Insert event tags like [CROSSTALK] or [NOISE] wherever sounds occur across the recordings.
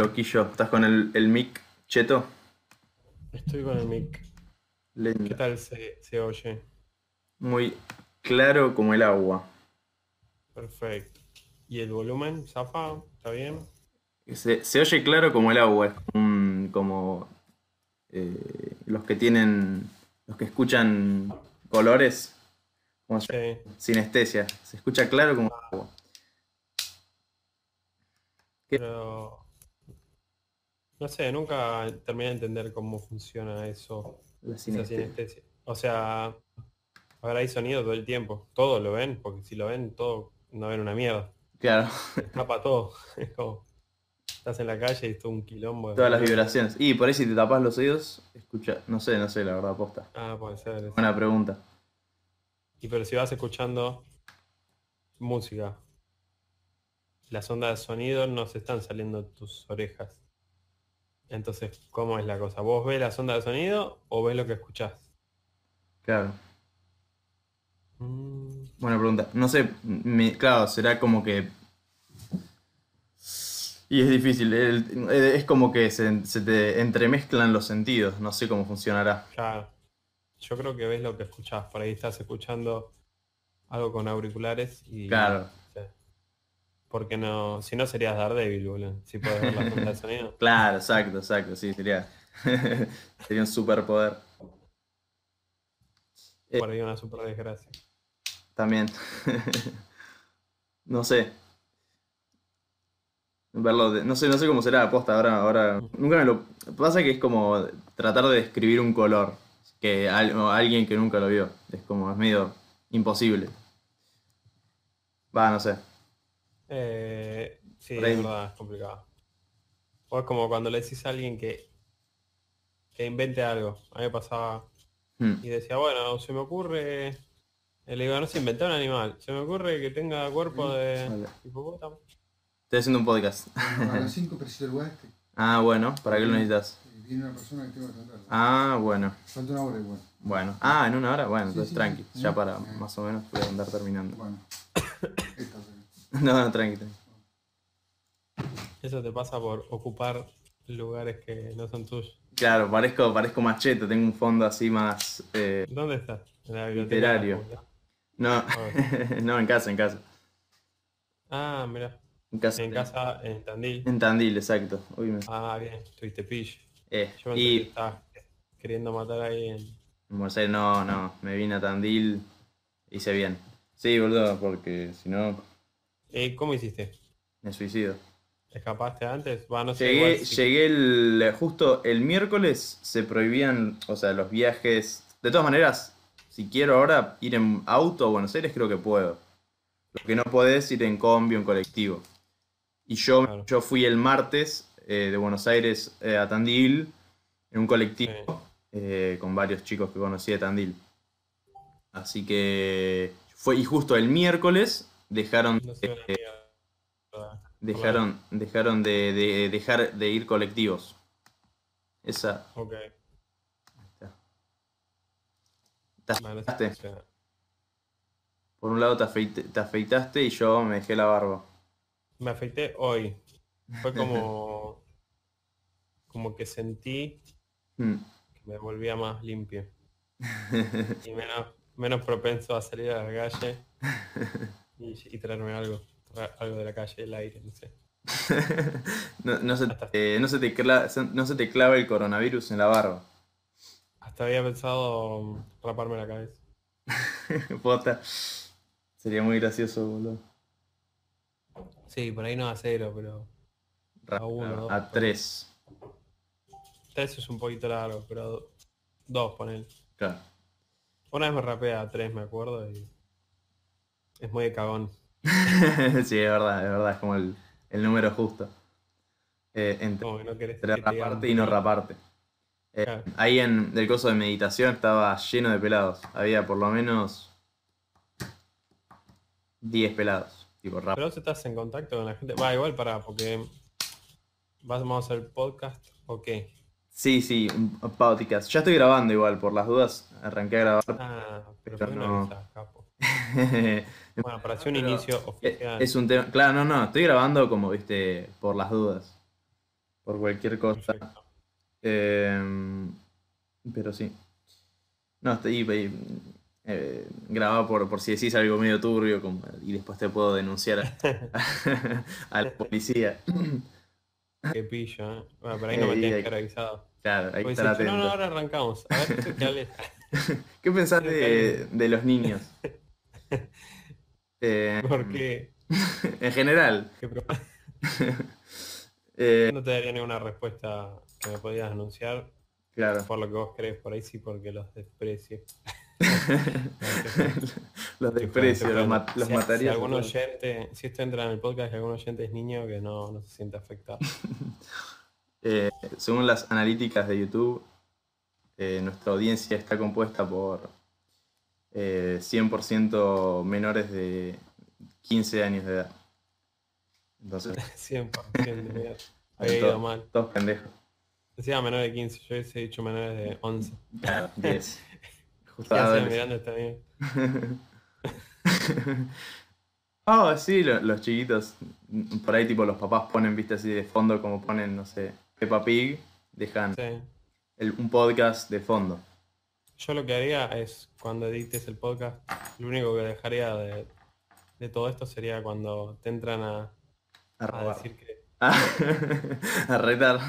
loquillo? ¿Estás con el, el mic cheto? Estoy con el mic. ¿Qué tal se, se oye? Muy claro como el agua. Perfecto. ¿Y el volumen? ¿Zafa? ¿Está bien? Se, se oye claro como el agua. Es como, un- como, eh, los que tienen, los que escuchan colores, como Sí. sinestesia. Se escucha claro como el agua. ¿Qué? Pero... No sé, nunca terminé de entender cómo funciona eso, La esa sinestesia. O sea, ahora hay sonido todo el tiempo. Todo lo ven, porque si lo ven, todo no ven una mierda. Claro, Escapa todo. [LAUGHS] Es como, estás en la calle y es todo un quilombo. de todas las vibraciones. Y por ahí si te tapas los oídos, escucha. No sé, no sé, la verdad, posta. Ah, puede ser. Buena pregunta. Y pero si vas escuchando música, las ondas de sonido no se están saliendo de tus orejas. Entonces, ¿cómo es la cosa? ¿Vos ves las ondas de sonido o ves lo que escuchás? Claro. Mm, Buena pregunta. No sé, me- claro, será como que. Y es difícil, el- es como que se, se te entremezclan los sentidos, no sé cómo funcionará. claro. Yo creo que ves lo que escuchás. Por ahí estás escuchando algo con auriculares y... Claro. Porque no, si no serías Daredevil, boludo. Si puedes ver las ondas de sonido. [LAUGHS] claro, exacto, exacto, sí, sería. [LAUGHS] sería un superpoder. Por ahí una super desgracia. También. [LAUGHS] no sé. Verlo de- no sé, no sé cómo será aposta ahora, ahora. Nunca me lo. Pasa que es como tratar de describir un color. Que al- alguien que nunca lo vio. Es como, es medio imposible. Va, no sé. Eh, sí, es verdad, es complicado. O es como cuando le decís a alguien que, que invente algo. A mí me pasaba Hmm. y decía, bueno, se me ocurre. y le digo, no sé, inventar un animal. Se me ocurre que tenga cuerpo de Vale. hipopótamo. Estoy haciendo un podcast. A las 5 preciso el este. Ah, bueno, ¿para qué lo necesitas? Eh, Viene una persona que tengo que atenderla. Ah, bueno. Falta una hora igual. Bueno. Ah, en una hora, bueno, Sí, entonces sí, tranqui. sí. Ya para Sí. más o menos voy a andar terminando. Bueno. [COUGHS] [LAUGHS] No, no, tranqui, tranqui. Eso te pasa por ocupar lugares que no son tuyos. Claro, parezco, parezco macheto, tengo un fondo así más. eh, ¿Dónde estás? En la biblioteca. Literario. no, [LAUGHS] no, en casa, en casa. Ah, mira. En casa. En casa, en Tandil. En Tandil, exacto. Uy, me- Ah, bien, tuviste pillo. eh, Yo que y estabas queriendo matar ahí en... en Buenos Aires no, no, me vine a Tandil, hice bien. Sí, boludo, porque si no, Eh, ¿Cómo hiciste? me suicido. ¿Escapaste antes? Va, no sé, Llegué, igual si- llegué el, justo el miércoles se prohibían, o sea, los viajes. De todas maneras, si quiero ahora ir en auto a Buenos Aires, creo que puedo. Lo que no podés ir en combi o en colectivo. Y yo, Claro. yo fui el martes eh, de Buenos Aires eh, a Tandil en un colectivo eh, con varios chicos que conocí de Tandil. Así que fue, y justo el miércoles dejaron, mierda. dejaron, dejaron de, de- dejar de ir colectivos. Esa. Ok. Te afeitaste. Por un lado te, afeite- te afeitaste y yo me dejé la barba. Me afeité hoy. Fue como... [LAUGHS] como que sentí Mm. que me volvía más limpio. [LAUGHS] Y menos, menos propenso a salir a la calle [LAUGHS] y, y traerme algo. traer algo de la calle, el aire, no sé. [LAUGHS] no, no se, eh, no, se te cla- no se te clava el coronavirus en la barba. Hasta había pensado mm, raparme la cabeza. [LAUGHS] Posta. Sería muy gracioso, boludo. Sí, por ahí no a cero, pero A uno, dos, a tres. tres es un poquito largo, pero do- dos poner. Claro. Una vez me rapé a tres, me acuerdo, y es muy de cagón. [LAUGHS] sí, es verdad, es verdad, es como el, el número justo. Eh, entre no entre digan raparte y no raparte. Eh, Claro. ahí en el curso de meditación estaba lleno de pelados. Había por lo menos 10 pelados. Tipo rap. Pero vos estás en contacto con la gente. Va, igual para, porque vamos a hacer podcast o qué. Sí, sí, un podcast. Ya estoy grabando igual, por las dudas arranqué a grabar. Ah, pero Pero ¿por qué no no. avisás, capo? [LAUGHS] Bueno, para hacer un Pero inicio oficial. Es un tema. Claro, no, no, estoy grabando como, viste, por las dudas. Por cualquier cosa. Eh, pero sí. No, estoy eh, eh, grabado por, por si decís algo medio turbio como- y después te puedo denunciar a, [LAUGHS] [LAUGHS] a la policía. Qué pillo, ¿eh? Bueno, pero ahí no me Eh, tienes y- que haber avisado. Claro, estar si no, no, ahora arrancamos. A ver, ¿tú qué? [LAUGHS] ¿Qué pensás de, de los niños? Eh, Porque [LAUGHS] en general. ¿qué pro- [LAUGHS] eh, no te daría ninguna respuesta que me podías anunciar claro. por lo que vos crees, por ahí sí porque los desprecio. [LAUGHS] los desprecio, los, bueno. ma- los Si- mataría. Si algún por- oyente, si esto entra en el podcast y algún oyente es niño, que no, no se siente afectado. Eh, según las analíticas de YouTube, eh, nuestra audiencia está compuesta por eh, 100% menores de 15 años de edad. Entonces, [LAUGHS] 100%. mira. [LAUGHS] Ahí Había ido mal. todos pendejos. Decía menor de 15, yo hubiese dicho menores de 11. Claro, [LAUGHS] 10. Justo ¿Qué hacen adolescentes. mirando esta bien? Oh, sí, lo- los chiquitos. Por ahí, tipo, los papás ponen, viste, así de fondo, como ponen, no sé, Peppa Pig, dejan Sí. el- un podcast de fondo. Yo lo que haría es, cuando edites el podcast, lo único que dejaría de, de todo esto sería cuando te entran a, A a decir que... [LAUGHS] a retar.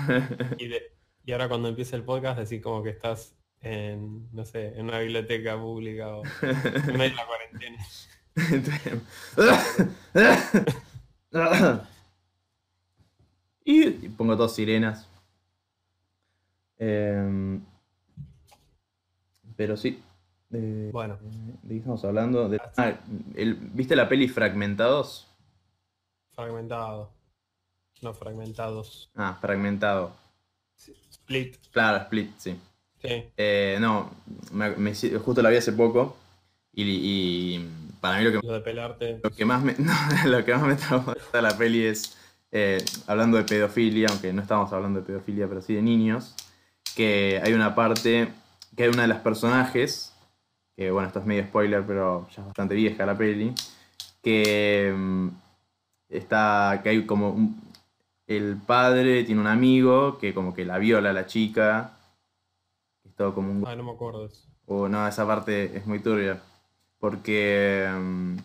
Y, de- y ahora cuando empiece el podcast, decir como que estás en, no sé, en una biblioteca pública o en medio de la cuarentena. [LAUGHS] y, pongo dos sirenas. Em, pero sí. Eh, Bueno, ¿De qué estamos hablando? De- ah, el- ¿Viste la peli Fragmentados? fragmentado. No fragmentados. Ah, Fragmentado. Split. Claro, Split, sí. Sí. Eh, no, me- me hice- justo la vi hace poco. Y, y para mí lo que Lo de pelarte. Lo que más me, [LAUGHS] no, lo que más me traumó de la peli es, eh, hablando de pedofilia, aunque no estamos hablando de pedofilia, pero sí de niños, que hay una parte, que una de las personajes, que bueno, esto es medio spoiler, pero ya es bastante vieja la peli, que mm, está, que hay como un- el padre tiene un amigo que como que la viola a la chica, es todo como un Ah, no me acuerdo o no, esa parte es muy turbia. Porque mm,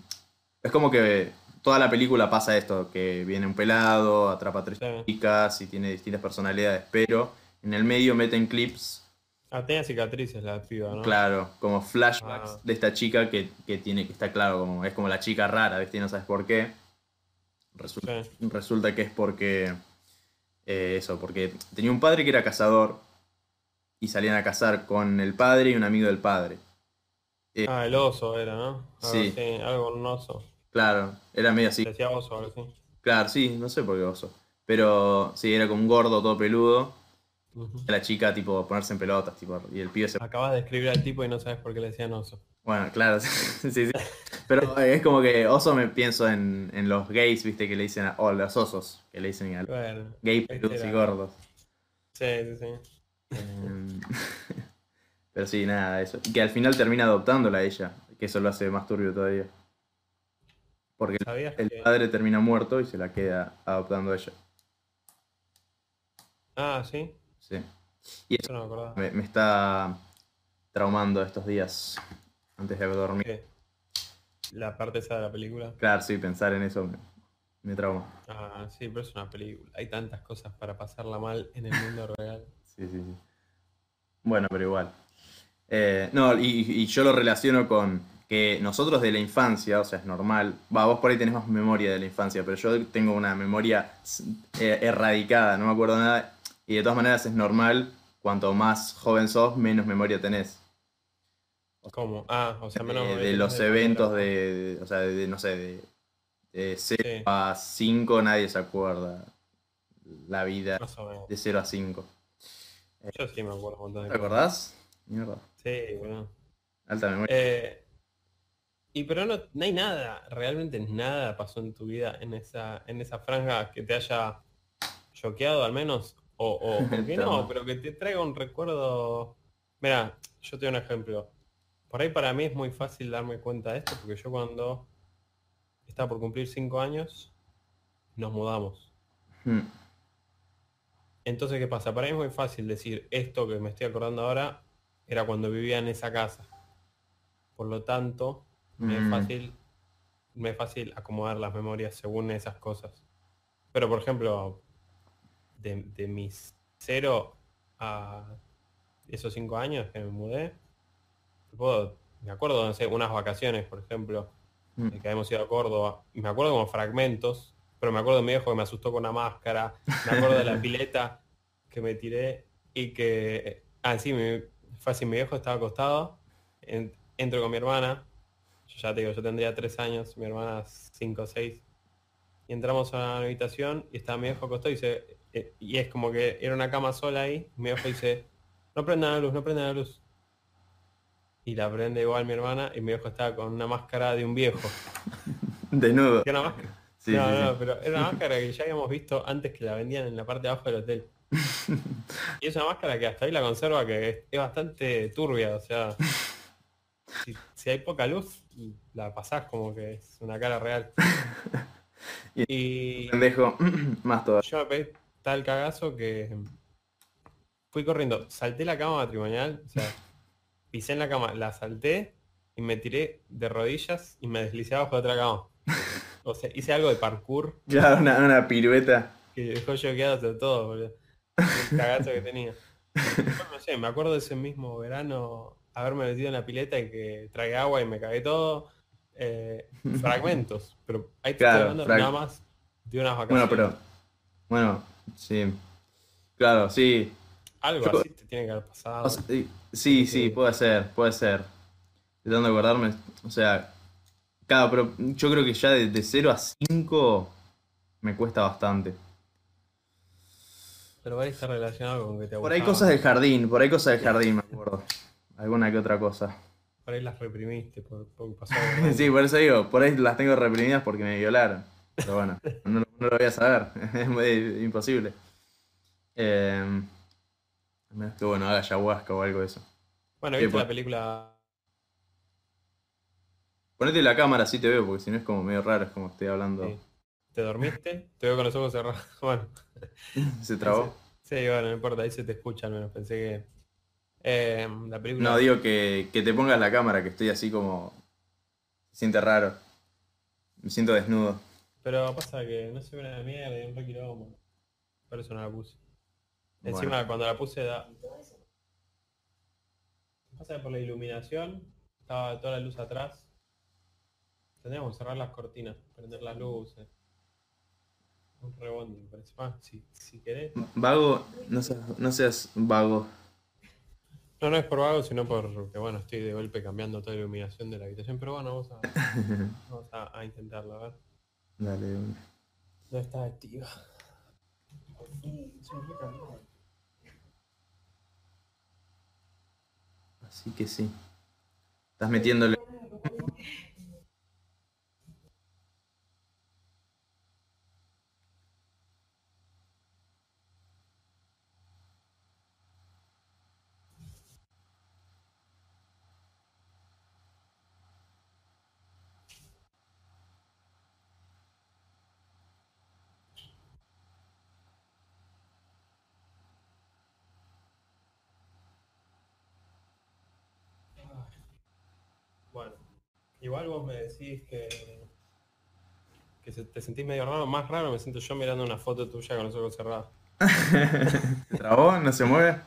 es como que toda la película pasa esto, que viene un pelado, atrapa a tres Sí. chicas y tiene distintas personalidades, pero en el medio meten clips, Ah, tenía cicatrices la piba, ¿no? claro, como flashbacks Ah. de esta chica que, que tiene que está claro, como, es como la chica rara, ¿viste? No sabes por qué. Resulta, Sí. resulta que es porque eh, eso, porque tenía un padre que era cazador y salían a cazar con el padre y un amigo del padre. Ah, el oso era, ¿no? Algo Sí. así, algo un oso. Claro, era medio así. Decía oso, algo así. Claro, sí, no sé por qué oso. Pero sí, era como un gordo todo peludo. La chica, tipo, ponerse en pelotas, tipo, y el pibe se. Acabas de escribir al tipo y no sabes por qué le decían oso. Bueno, claro, [LAUGHS] sí, sí. Pero es como que oso me pienso en, en los gays, viste, que le dicen, a- o los osos, que le dicen a Bueno. gays este peludos y gordos. Sí, sí, sí. Em, [LAUGHS] Pero sí, nada, eso. Y que al final termina adoptándola a ella, que eso lo hace más turbio todavía. Porque ¿Sabías el que... padre termina muerto y se la queda adoptando a ella. Ah, sí. Sí. Y eso no me acordaba. me, me está traumando estos días antes de dormir. ¿Qué? La parte esa de la película. Claro, sí, pensar en eso me, me trauma. Ah, sí, pero es una película. Hay tantas cosas para pasarla mal en el mundo [LAUGHS] real. Sí, sí, sí. Bueno, pero igual. Eh, no, y, y yo lo relaciono con que nosotros de la infancia, o sea, es normal. Va, vos por ahí tenés más memoria de la infancia, pero yo tengo una memoria eh, erradicada, no me acuerdo nada. Y de todas maneras es normal, cuanto más joven sos, menos memoria tenés. ¿Cómo? Ah, o sea, menos de, de los tenés eventos de, de- o sea, de, no sé, de, de 0 Sí. a 5 nadie se acuerda la vida de 0 a 5. Yo sí me acuerdo un montón de ¿Te acordás? Mierda. Sí, bueno. Alta memoria. Eh, y pero no, no hay nada, realmente nada pasó en tu vida en esa, en esa franja que te haya choqueado al menos. O, o, [LAUGHS] que no, pero que te traiga un recuerdo. Mira, yo te doy un ejemplo. por ahí para mí es muy fácil darme cuenta de esto, porque yo cuando estaba por cumplir cinco años, nos mudamos. Mm, Entonces, ¿qué pasa? Para mí es muy fácil decir esto que me estoy acordando ahora era cuando vivía en esa casa. Por lo tanto, me es Mm. fácil, me es fácil acomodar las memorias según esas cosas. Pero por ejemplo, de, de mis cero a esos cinco años que me mudé, puedo- me acuerdo, no sé, unas vacaciones, por ejemplo, mm. que habíamos ido a Córdoba, me acuerdo como fragmentos, pero me acuerdo de mi viejo que me asustó con una máscara, me acuerdo de la [LAUGHS] pileta que me tiré y que, ah, sí, mi, fue así, mi viejo estaba acostado, en- entro con mi hermana, yo ya te digo, yo tendría tres años, mi hermana cinco o seis, y entramos a la habitación y estaba mi viejo acostado y dice, eh, y es como que era una cama sola ahí, y mi viejo dice, no prendan la luz, no prendan la luz. Y la prende igual mi hermana y mi viejo estaba con una máscara de un viejo. [LAUGHS] Desnudo. Que era una máscara. [LAUGHS] Sí, no, sí, sí. no, pero era una [LAUGHS] máscara que ya habíamos visto antes que la vendían en la parte de abajo del hotel. Y es una máscara que hasta ahí la conserva que es, bastante turbia, o sea, si, si hay poca luz, la pasás como que es una cara real. Y Pendejo, [CLEARS THROAT] más todavía. yo me pegué tal cagazo que fui corriendo, salté la cama matrimonial, o sea, [LAUGHS] pisé en la cama, la salté y me tiré de rodillas y me deslicé abajo de otra cama. O sea, hice algo de parkour Claro, una, una pirueta. que dejó choqueado hasta todo, boludo. El cagazo que tenía. Después, no sé, me acuerdo de ese mismo verano haberme metido en la pileta y que tragué agua y me cagué todo. Eh, fragmentos, pero ahí te Claro, estoy hablando nada más de unas Bueno, vacaciones. pero. Bueno, sí. Claro, sí. Algo yo- así te tiene que haber pasado. O sea, sí, sí, puede ser, puede ser. Tratando de acordarme. O sea, claro, pero yo creo que ya de, de 0 a 5 me cuesta bastante. pero ahí está relacionado con que te Por ahí cosas del jardín, por ahí cosas del jardín, me acuerdo. Alguna que otra cosa. Por ahí las reprimiste, por, porque pasó [LAUGHS] algo. Sí, por eso digo, por ahí las tengo reprimidas porque me violaron. Pero bueno, no, lo- no lo voy a saber, [LAUGHS] es muy imposible. Eh, a menos que bueno, haga ayahuasca o algo de eso. Bueno, ¿viste la película? Ponete la cámara así te veo, porque si no es como medio raro, es como estoy hablando. Sí. ¿Te dormiste? Te veo con los ojos cerrados. [LAUGHS] Bueno. [LAUGHS] ¿Se trabó? Sí, bueno, no importa, ahí se te escucha al menos. Pensé que. eh, la película. No, digo que, que te pongas la cámara, que estoy así como. Se siente raro. Me siento desnudo. Pero pasa que no se ve una mierda y un re quilombo. Por eso no la puse. Bueno. Encima cuando la puse da. Pasa que por la iluminación, estaba toda la luz atrás. Tendríamos que cerrar las cortinas, prender las luces. Un rebondo, me parece. Ah, si, si querés. Vago, no seas, no seas vago. No, no es por vago, sino porque bueno, estoy de golpe cambiando toda la iluminación de la habitación, pero bueno, vamos a, [LAUGHS] vamos a, a intentarlo, a ver. Dale, de una. No está activa. Así que sí. Estás metiéndole. [LAUGHS] Bueno, igual vos me decís que, que se- te sentís medio raro, más raro me siento yo mirando una foto tuya con los ojos cerrados. [LAUGHS] ¿Se trabó? ¿No se mueve?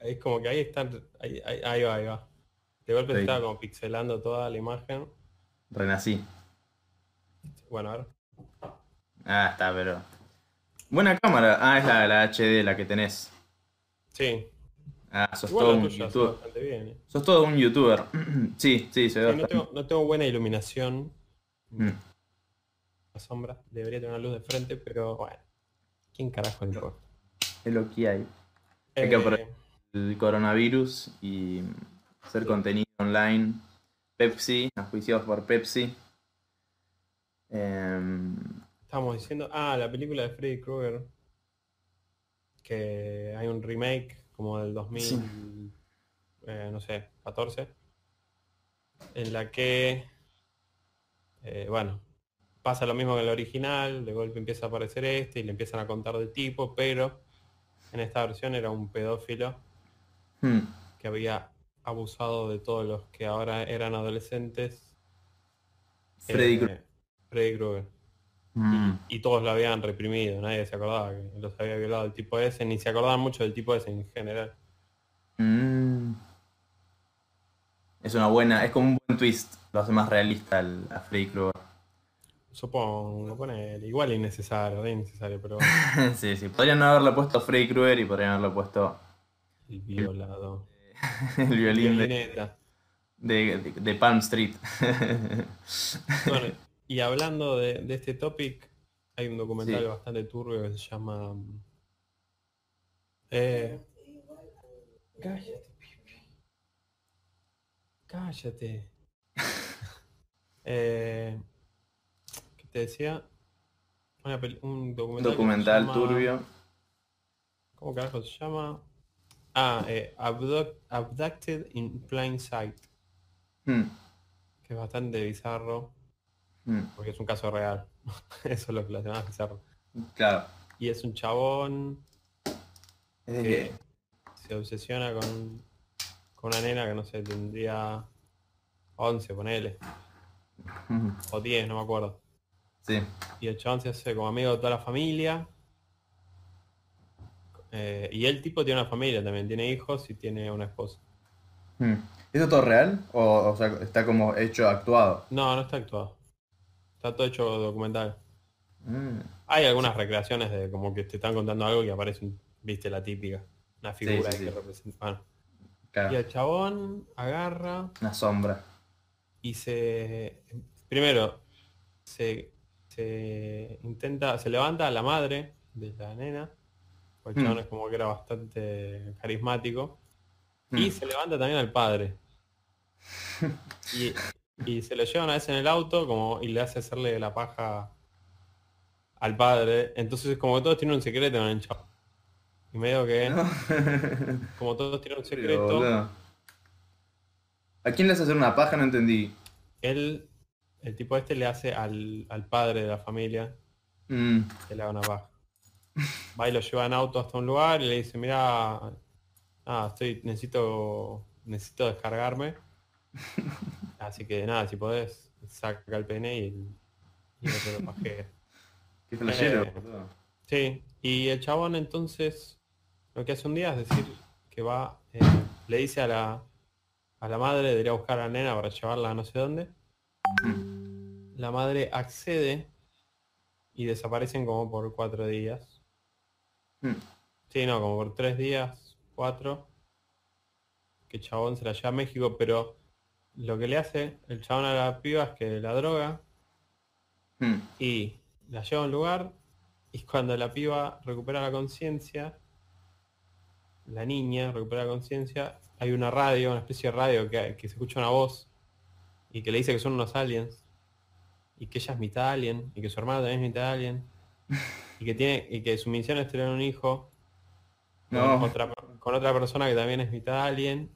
Es como que ahí están, ahí, ahí, ahí va, ahí va. De golpe estaba como pixelando toda la imagen. Renací. Bueno, a ver. Ah, está, pero. Buena cámara. Ah, es la, la HD la que tenés. Sí, Ah, sos igual todo un youtuber. bastante bien. ¿eh? Sos todo un youtuber. [CLEARS THROAT] sí, sí, se ve Sí, no, tengo, no tengo buena iluminación. Mm. La sombra. Debería tener una luz de frente, pero bueno. ¿Quién carajo le importa? Es lo que hay. Hay que Eh, aprovechar. El coronavirus y hacer Sí. contenido online. Pepsi, auspiciados por Pepsi. Em, Estábamos diciendo, ah, la película de Freddy Krueger, que hay un remake como del 2000, eh, no sé, 14, en la que, eh, bueno, pasa lo mismo que en el original, de golpe empieza a aparecer este y le empiezan a contar del tipo, pero en esta versión era un pedófilo Hmm. que había abusado de todos los que ahora eran adolescentes. Freddy eh, Krueger. Freddy Krueger. Mm. Y todos lo habían reprimido, nadie se acordaba que los había violado el tipo ese, ni se acordaban mucho del tipo ese en general. Mm. Es una buena, es como un buen twist. Lo hace más realista al- a Freddy Krueger. Supongo, ponele, igual innecesario, re innecesario, pero [LAUGHS] sí, sí. Podrían no haberle puesto Freddy Krueger y podrían haberle puesto el violado. [LAUGHS] el violín de, de- de Palm Street. Bueno, y hablando de, de este topic, hay un documental Sí. bastante turbio que se llama... Eh, cállate, Pipi. Cállate. [LAUGHS] eh, ¿Qué te decía? Una un documental. documental llama- turbio. ¿Cómo carajo se llama? Ah, eh, Abduct- Abducted in Plain Sight, Mm. que es bastante bizarro. Mm. porque es un caso real. [LAUGHS] Eso es lo que lo hace más bizarro. Claro. Y es un chabón Es de que que. se obsesiona con, con una nena que no sé, tendría 11, ponele, Mm. o 10, no me acuerdo. Sí. Y el chabón se hace como amigo de toda la familia. Eh, y el tipo tiene una familia también, tiene hijos y tiene una esposa. Mm. ¿Eso todo real? O, o sea, está como hecho actuado. No, no está actuado. Está todo hecho documental. Mm. Hay algunas recreaciones de como que te están contando algo y aparece, un- viste, la típica. Una figura sí, que sí. representa. Bueno. Y Claro. el chabón agarra Una sombra. y se... Primero, se, se intenta, se levanta a la madre de la nena. porque El Hmm. chabón es como que era bastante carismático. Y Mm. se levanta también al padre. [LAUGHS] Y, y se lo lleva una vez en el auto como y le hace hacerle la paja al padre. Entonces como que todos tienen un secreto en el chavo. Y medio que, ¿No? [LAUGHS] como todos tienen un secreto. ¿A quién le hace hacer una paja? No entendí. él, el tipo este le hace al, al padre de la familia Mm. que le haga una paja. Va y lo lleva en auto hasta un lugar y le dice, mira, ah, estoy, necesito, necesito descargarme. [LAUGHS] Así que nada, si podés, saca el pene y, y no te lo. [LAUGHS] Qué flashero, Eh. Sí, y el chabón entonces lo que hace un día es decir que va, eh, le dice a la, a la madre de ir a buscar a la nena para llevarla a no sé dónde. La madre accede y desaparecen como por cuatro días. Mm. Sí, no, como por tres días, cuatro. Que chabón se la lleva a México, pero lo que le hace el chabón a la piba es que la droga Mm. y la lleva a un lugar y cuando la piba recupera la conciencia, la niña recupera la conciencia, hay una radio, una especie de radio que, que se escucha una voz y que le dice que son unos aliens y que ella es mitad alien y que su hermano también es mitad alien [LAUGHS] y que tiene y que su misión es tener un hijo con, otra, con otra persona que también es mitad alien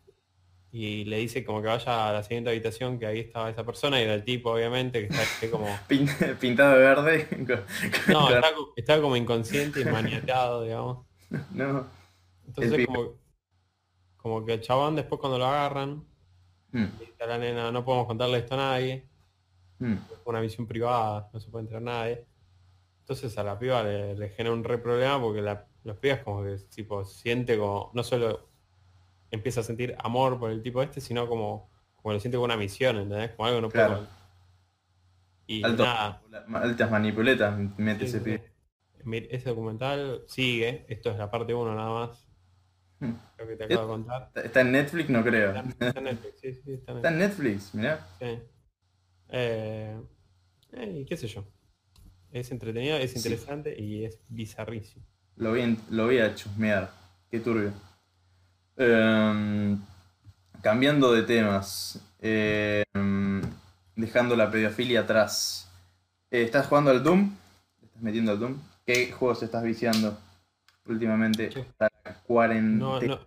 y le dice como que vaya a la siguiente habitación que ahí estaba esa persona y era el tipo obviamente que está ahí como [LAUGHS] Pin- Pintado de verde. [LAUGHS] no, está, está como inconsciente y maniatado, digamos. [LAUGHS] No. Entonces como, como que el chabón después cuando lo agarran, Mm. le dice a la nena, no podemos contarle esto a nadie, Mm. es una visión privada, no se puede enterar nadie. Entonces a la piba le, le genera un re problema porque la, los pibas como que tipo siente como, no solo empieza a sentir amor por el tipo este, sino como, como lo siente como una misión, ¿entendés? Como algo no. Claro. Y Alto- nada, altas manipuletas mete ese pibe. Ese documental sigue, esto es la parte 1 nada más, Mm. lo que te acabo de contar. ¿Está- ¿Está en Netflix? No creo. Está en Netflix, sí, sí, está en Está Netflix. en Netflix, mirá. sí. Eh, eh, qué sé yo. Es entretenido, es Sí. interesante y es bizarrísimo. Lo voy, lo voy a chusmear. Qué turbio. Em, cambiando de temas. em, dejando la pedofilia atrás. Eh, ¿Estás jugando al Doom? ¿Te ¿Estás metiendo al Doom? ¿Qué juegos estás viciando últimamente? Sí. La cuarentena. No, no.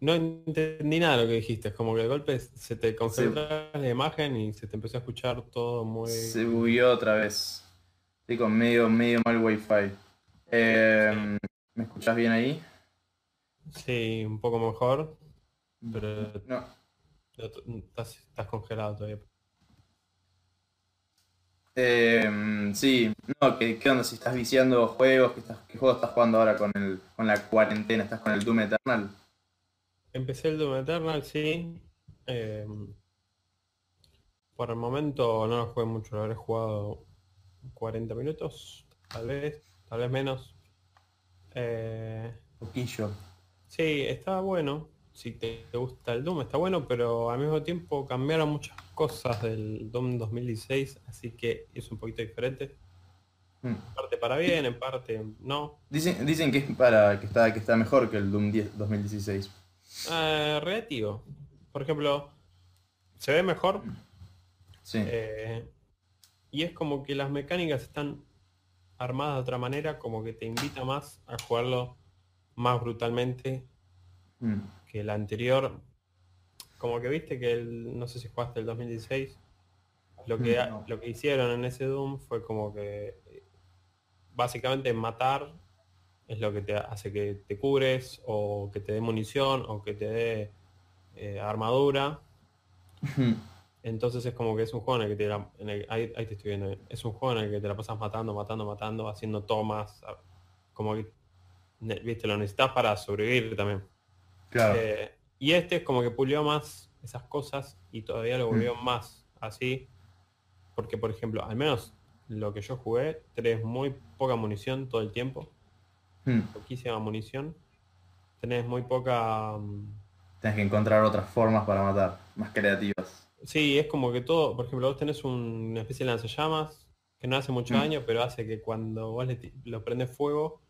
no entendí nada de lo que dijiste. Es como que de golpe se te concentró la imagen y se te empezó a escuchar todo muy... Se bugueó otra vez. Estoy con medio, medio mal wifi. Eh, ¿Me escuchás bien ahí? Sí, un poco mejor, pero No. estás, estás congelado todavía. Eh, sí, no, ¿qué, qué onda? Si estás viciando juegos, ¿qué, estás, qué juego estás jugando ahora con, el, con la cuarentena? ¿Estás con el Doom Eternal? Empecé el Doom Eternal, sí. Eh, por el momento no lo jugué mucho, lo habré jugado 40 minutos, tal vez, tal vez menos. Eh, Poquillo. Sí, está bueno. Si te, gusta el Doom, está bueno, pero al mismo tiempo cambiaron muchas cosas del Doom 2016, así que es un poquito diferente. Mm. En parte para bien, en parte no. Dicen, dicen que es para que está, que está mejor que el Doom 10 2016. Eh, relativo. Por ejemplo, se ve mejor, Sí. Eh, y es como que las mecánicas están armadas de otra manera, como que te invita más a jugarlo más brutalmente Mm. que el anterior. Como que viste que el, no sé si jugaste el 2016, lo que, Mm, no. lo que hicieron en ese Doom fue como que eh, básicamente matar es lo que te hace que te cubres o que te dé munición o que te dé eh, armadura entonces es como que es un juego en el que te la- en el- ahí, ahí te estoy viendo. Es un juego en el que te la pasas matando, matando, matando, haciendo tomas. Como que viste, lo necesitas para sobrevivir también. Claro. Eh, y este es como que pulió más esas cosas y todavía lo volvió más así. Porque por ejemplo, al menos lo que yo jugué, tenés muy poca munición todo el tiempo. Mm. Poquísima munición. Tenés muy poca. mm, Tienes que encontrar otras formas para matar, más creativas. Sí, es como que todo, por ejemplo, vos tenés un- una especie de lanzallamas que no hace mucho Mm. daño, pero hace que cuando vos le lo prendes fuego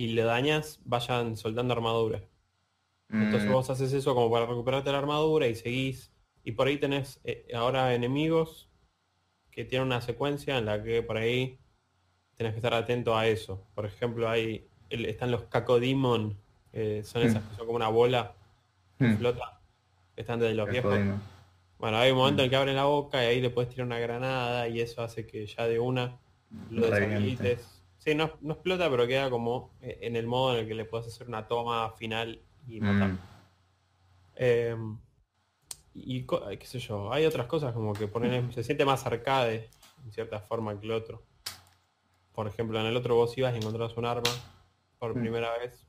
y le dañas, vayan soltando armadura. Entonces Mm. vos haces eso como para recuperarte la armadura y seguís. Y por ahí tenés eh, ahora enemigos que tienen una secuencia en la que por ahí tenés que estar atento a eso. Por ejemplo, hay el- están los Cacodemon, eh, son Mm. esas que son como una bola que Mm. flota, están de los viejos. Bueno, hay un momento Mm. en el que abren la boca y ahí le puedes tirar una granada y eso hace que ya de una lo deshabilites. Sí, no, no explota, pero queda como eh, en el modo en el que le puedes hacer una toma final y matar. Mm. Eh, y co- qué sé yo, hay otras cosas como que poner, se siente más arcade en cierta forma que el otro. Por ejemplo, en el otro vos ibas y encontrabas un arma por Mm. primera vez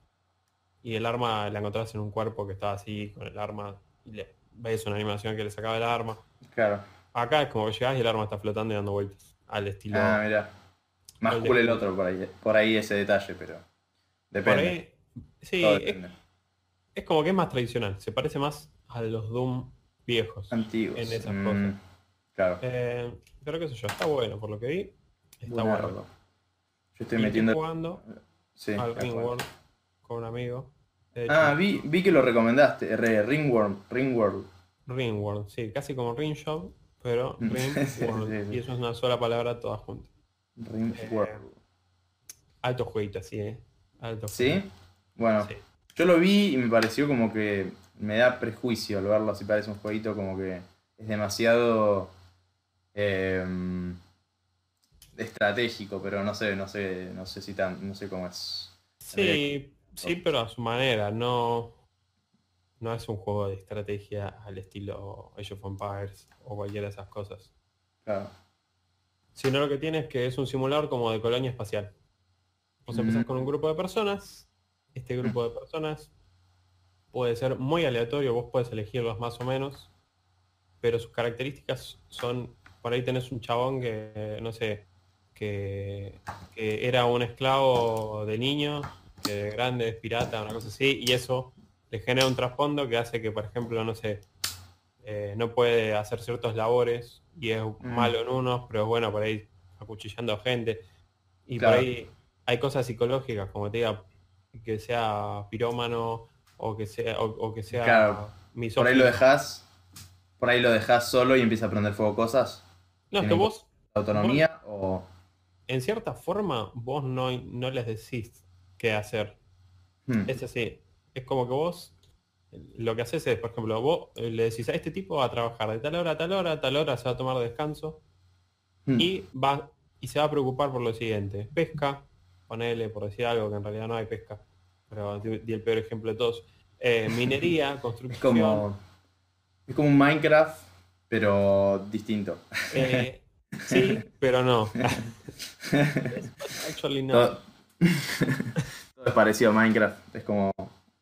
y el arma la encontrabas en un cuerpo que estaba así con el arma y le ves una animación que le sacaba el arma. Claro. Acá es como que llegás y el arma está flotando y dando vueltas. Al estilo. Ah, mira. Más cool el otro por ahí, por ahí ese detalle, pero por depende. ahí. Sí, Todo es, como que es más tradicional. Se parece más a los Doom viejos. Antiguos. en esas Mm, cosas. Claro. Eh, pero qué sé yo, está bueno por lo que vi. Está Buenardo. bueno. Yo estoy Y metiendo. jugando Sí, al. Ringworld con un amigo. Ah, vi, vi que lo recomendaste. R, Ringworld. Ringworld. Ringworld, sí, casi como Ring Shop, pero. Ringworld. [LAUGHS] Sí, sí. Y eso es una sola palabra todas juntas. Ringworld. Alto jueguito, así, eh. Alto ¿Sí? Bueno, Sí. yo lo vi y me pareció como que me da prejuicio al verlo así parece un jueguito como que es demasiado em, estratégico, pero no sé, no sé, no sé si tan, no sé cómo es. Sí, sí, pero a su manera, no, no es un juego de estrategia al estilo Age of Empires o cualquiera de esas cosas. Claro. Sino lo que tiene es que es un simulador como de colonia espacial. Vos empezás Mm. con un grupo de personas, este grupo de personas puede ser muy aleatorio, vos puedes elegirlos más o menos, pero sus características son, por ahí tenés un chabón que, no sé, que, que era un esclavo de niño, que de grande es pirata, una cosa así, y eso le genera un trasfondo que hace que, por ejemplo, no sé, eh, no puede hacer ciertos labores y es Mm. malo en unos, pero es bueno por ahí acuchillando a gente. Y Claro. por ahí hay cosas psicológicas, como te diga, que sea pirómano o que sea, o, o que sea Claro. Por ahí lo dejas, por ahí lo dejas solo y empieza a prender fuego cosas. No, es que vos, Autonomía o. en cierta forma, vos no, no les decís qué hacer. Hmm, Es así. Es como que vos lo que haces es, por ejemplo, vos eh, le decís a este tipo va a trabajar de tal hora a tal hora, a tal hora se va a tomar descanso Hmm. y va y se va a preocupar por lo siguiente. Pesca, ponele por decir algo que en realidad no hay pesca, pero di, el peor ejemplo de todos. Eh, [LAUGHS] minería, Es construcción. como. Es como un Minecraft, pero distinto. eh, [LAUGHS] sí, pero no. [LAUGHS] Actually no. Todo, todo es parecido a Minecraft. Es como.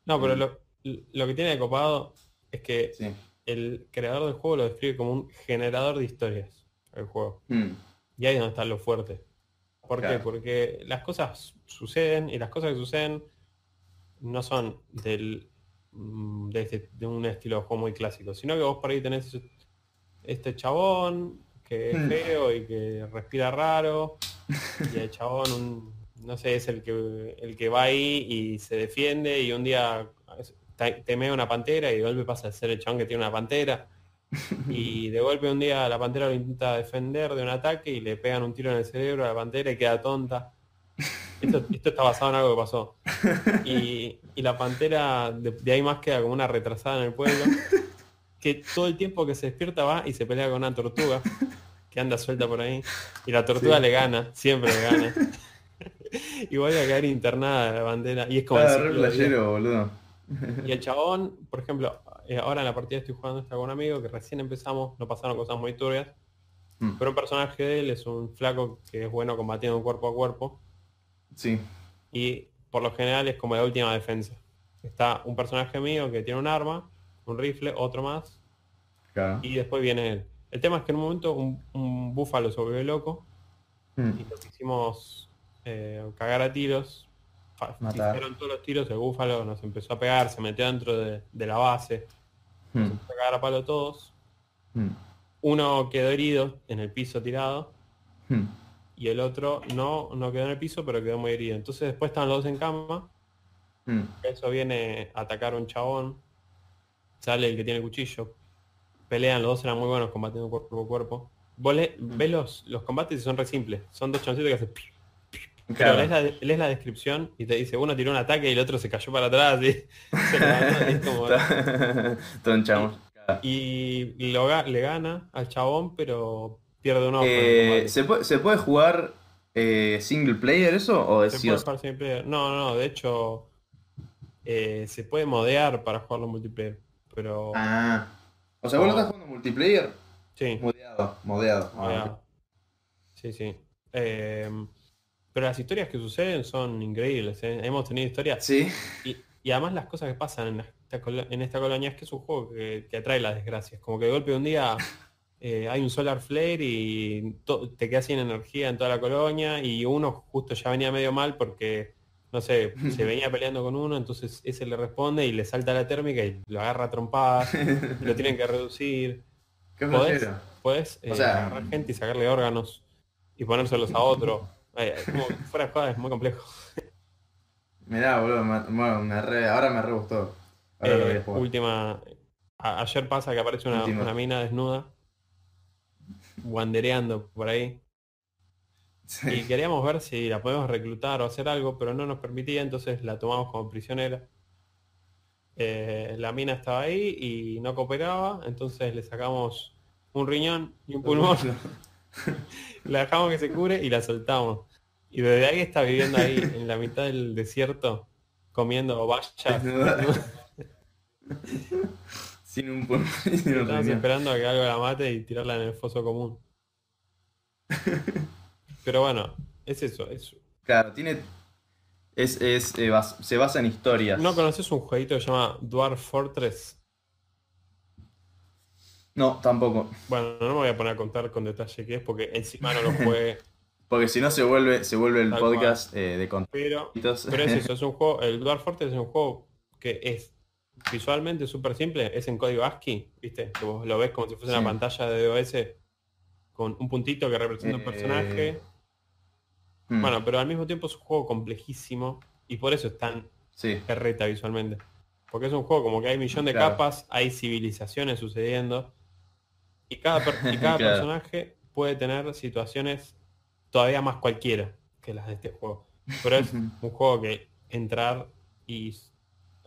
No, pero lo, lo que tiene de copado es que Sí. el creador del juego lo describe como un generador de historias, el juego. Hmm. Y ahí es donde está lo fuerte. ¿Por qué? Porque las cosas suceden y las cosas que suceden no son del mm, de, este- de un estilo de juego muy clásico, sino que vos por ahí tenés este chabón que es Hmm. feo y que respira raro y el chabón un- no sé es el que el que va ahí y se defiende y un día temea una pantera y de golpe pasa a ser el chabón que tiene una pantera [LAUGHS] y de golpe un día la pantera lo intenta defender de un ataque y le pegan un tiro en el cerebro a la pantera y queda tonta. [LAUGHS] Esto, esto está basado en algo que pasó. Y, y la pantera de, de ahí más queda como una retrasada en el pueblo, [LAUGHS] que todo el tiempo que se despierta va y se pelea con una tortuga que anda suelta por ahí. Y la tortuga Sí. le gana, siempre le gana. y vuelve a caer internada la bandera. Y es como... Ah, re playero, boludo. [LAUGHS] Y el chabón, por ejemplo, eh, ahora en la partida estoy jugando esta con un amigo que recién empezamos, no pasaron cosas muy turbias, Hmm. pero un personaje de él es un flaco que es bueno combatiendo cuerpo a cuerpo Sí. y por lo general es como la última defensa. Está un personaje mío que tiene un arma, un rifle, otro más, Claro. y después viene él. El tema es que en un momento un, un búfalo se volvió loco Hmm. y lo quisimos eh, cagar a tiros. Matar. Hicieron todos los tiros, el búfalo nos empezó a pegar, se metió dentro de, de la base, Hmm. nos empezó a cagar a palo todos. Hmm. Uno quedó herido en el piso tirado Hmm. y el otro no, no quedó en el piso, pero quedó muy herido. Entonces después estaban los dos en cama, Hmm. eso viene a atacar a un chabón, sale el que tiene el cuchillo, pelean, los dos eran muy buenos combatiendo cuerpo a cuerpo. Vos le- ves los, los combates y son re simples, son dos chancitos que hacen... Pero Claro. lees la, lees la descripción y te dice, uno tiró un ataque y el otro se cayó para atrás y [LAUGHS] se levantó, y es como- [LAUGHS] Todo un chamo. y lo le gana al chabón, pero pierde un ojo. Eh. ¿se, puede, ¿Se puede jugar eh, single player eso? ¿O es Se puede jugar sin player. No, no, no, de hecho eh, se puede modear para jugarlo en multiplayer. Pero Ah. O sea, vos lo estás jugando multiplayer sí, modeado. Modeado. Ah, modeado. Sí, sí. Pero las historias que suceden son increíbles. ¿eh? Hemos tenido historias. Sí. Y, y además las cosas que pasan en esta, colo- en esta colonia es que es un juego que, que atrae las desgracias. Como que de golpe de un día eh, hay un solar flare y te quedas sin energía en toda la colonia y uno justo ya venía medio mal porque, no sé, se venía peleando con uno, entonces ese le responde y le salta la térmica y lo agarra a trompadas, y lo tienen que reducir. Qué Podés, podés eh, O sea- agarrar gente y sacarle órganos y ponérselos a otro. Como fuera de joda, es muy complejo. Mirá, boludo, me, bueno, me re- ahora me re gustó. Ahora lo voy a Eh, jugar. última. a- ayer pasa que aparece una, mina desnuda. Wandereando por ahí. Y queríamos ver si la podemos reclutar o hacer algo, pero no nos permitía, entonces la tomamos como prisionera. Eh, la mina estaba ahí y no cooperaba, entonces le sacamos un riñón y un pulmón, [LAUGHS] la dejamos que se cure y la soltamos. Y desde ahí está viviendo ahí, en la mitad del desierto, comiendo. Desnuda. [LAUGHS] Sin un Estamos riñón. esperando a que algo la mate y tirarla en el foso común. [LAUGHS] Pero bueno, es eso. Es... Claro, tiene. Es, es, eh, bas- se basa en historias. ¿No conoces un jueguito que se llama Dwarf Fortress? No, tampoco. Bueno, no me voy a poner a contar con detalle qué es porque encima no lo jugué. [LAUGHS] Porque si no se vuelve, se vuelve el Tal podcast eh, de Pero, contenidos. pero es eso, [LAUGHS] es un juego, el Dwarf Fortress es un juego que es visualmente súper simple, es en código ASCII, ¿viste? Que vos lo ves como si fuese Sí. una pantalla de DOS con un puntito que representa un Eh, personaje. Mm, Bueno, pero al mismo tiempo es un juego complejísimo y por eso es tan sí. perreta visualmente. Porque es un juego como que hay un millón de Claro. capas, hay civilizaciones sucediendo y cada, per- y [LAUGHS] cada Claro. personaje puede tener situaciones todavía más cualquiera que las de este juego. Pero es un juego que entrar y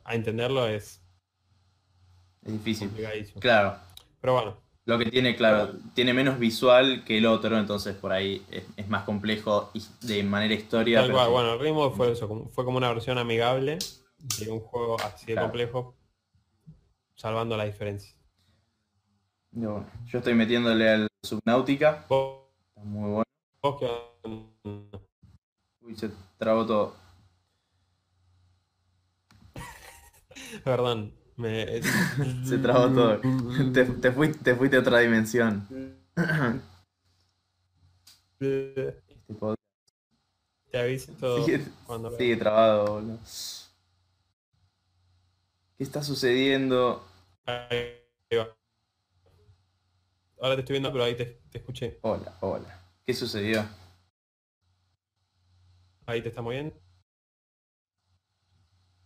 a entenderlo es Es difícil. Claro. Pero bueno, Lo que tiene, claro, tiene menos visual que el otro, entonces por ahí es, es más complejo y de manera historia. tal pero cual, sí. bueno, el ritmo fue eso, como- fue como una versión amigable de un juego así de Claro. complejo, salvando la diferencia. Y bueno, yo estoy metiéndole al Subnautica. Está muy bueno. Uy, se trabó todo. [LAUGHS] Perdón, me... [LAUGHS] Se trabó todo. Te, te fuiste, te fuiste a otra dimensión. [LAUGHS] Este podcast Te aviso todo sigue, cuando sigue trabado, boludo. ¿Qué está sucediendo? Ahí va. Ahora te estoy viendo, pero ahí te, te escuché. Hola, hola. ¿Qué sucedió? Ahí te está moviendo.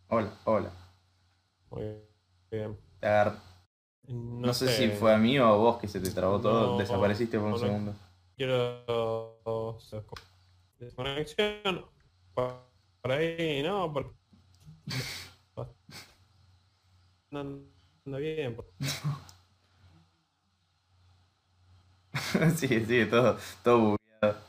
Hola, hola. Muy bien. No, No sé si fue a mí o a vos que se te trabó todo. No, Desapareciste por un no, no. segundo. Quiero desconexión. Por por ahí, no, porque [LAUGHS] no anda bien. por- [LAUGHS] [LAUGHS] sí, sí, todo, todo bugueado.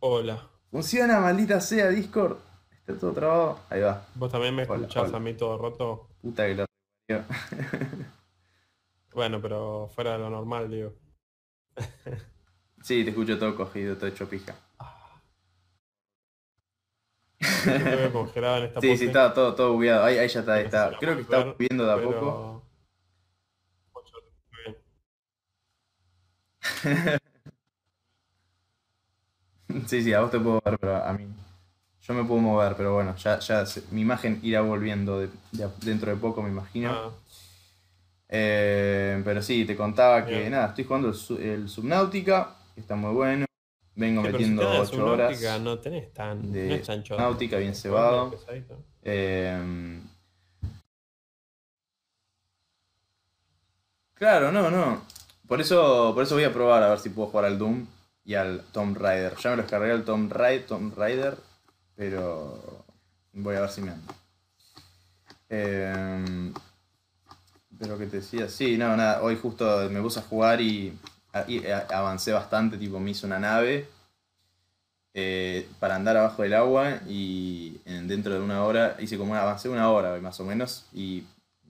Hola. Funciona, maldita sea, Discord. Está todo trabado. Ahí va. Vos también me Hola, escuchás hola. a mí todo roto. Puta que lo. [LAUGHS] Bueno, pero fuera de lo normal, digo. [LAUGHS] Sí, te escucho todo cogido, todo hecho pija. Yo me veo congelado en esta Sí, pose, sí, estaba todo, todo bugueado. Ahí, ahí ya está, ahí está. Creo que está ver, viendo de a pero- poco. Muy bien. [LAUGHS] Sí, sí, a vos te puedo ver, pero a mí. Yo me puedo mover, pero bueno, ya, ya se- mi imagen irá volviendo de- de a- dentro de poco, me imagino. Ah, Eh, pero sí, te contaba que Bien. nada, estoy jugando el, Su- el Subnautica, que está muy bueno. Vengo sí, pero si metiendo tenés 8 horas. Subnautica, No tenés tan. de no es. Náutica bien Es cebado. pesadito. Eh, claro, no, no. Por eso, por eso voy a probar a ver si puedo jugar al Doom y al Tomb Raider. Ya me lo descargué al Tomb, Ra- Tomb Raider, pero voy a ver si me anda. Eh, pero que te decía, sí, no, nada, hoy justo me puse a jugar y, y avancé bastante, tipo me hice una nave eh, para andar abajo del agua y en- dentro de una hora, hice como una, avancé una hora más o menos y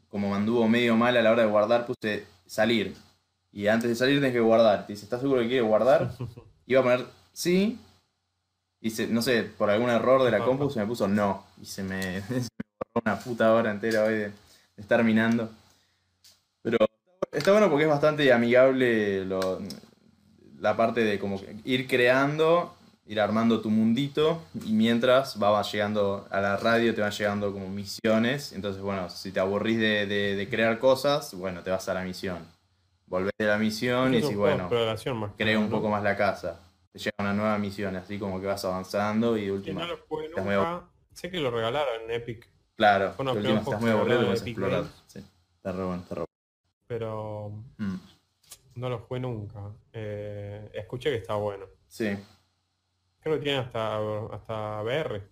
como me anduvo medio mal a la hora de guardar, puse salir. Y antes de salir tenés que guardar. Te dice, ¿estás seguro que quiere guardar? [LAUGHS] Iba a poner sí. Se- no sé, por algún error de la compu se me puso no. Y se me, [LAUGHS] se me borró una puta hora entera hoy de, de estar minando. Pero está bueno porque es bastante amigable lo- la parte de como ir creando, ir armando tu mundito y mientras va llegando a la radio te van llegando como misiones. Entonces, bueno, si te aburrís de, de- de crear cosas, bueno, te vas a la misión. Volvés de la misión y decís, de bueno, nada, un poco más la casa. Te llega una nueva misión, así como que vas avanzando y de última. no nunca. Sé que lo regalaron en Epic, Claro, de los última estás muy aburrido, Epic explorar. Sí, está re bueno, está re pero bueno. Mm, no lo jugué nunca. Eh, escuché que está bueno. Sí, Creo que tiene hasta, hasta VR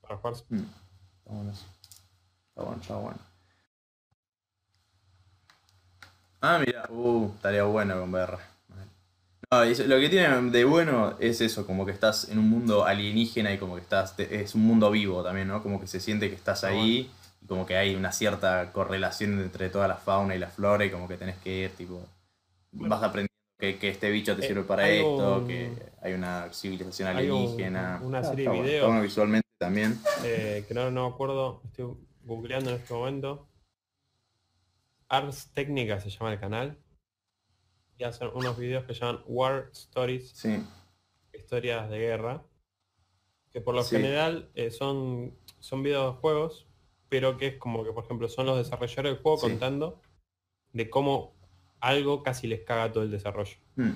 para jugar. mm, está bueno. Está bueno, está bueno. Ah, mira, uh, estaría bueno con VR. No, lo que tiene de bueno es eso, como que estás en un mundo alienígena y como que estás, te- es un mundo vivo también, ¿no? Como que se siente que estás Ah, ahí y como que hay una cierta correlación entre toda la fauna y la flora y como que tenés que ir, tipo, vas aprendiendo que, que este bicho te Eh, sirve para esto, un- que hay una civilización alienígena. una Ah, serie está de bueno, videos. bueno visualmente también. Eh, que no, no me acuerdo, estoy googleando en este momento. Ars Técnica se llama el canal. Y hacen unos videos que llaman War Stories, Sí, historias de guerra. Que por lo Sí. general eh, son, son videojuegos, pero que es como que, por ejemplo, son los desarrolladores del juego Sí. contando de cómo algo casi les caga todo el desarrollo. Mm,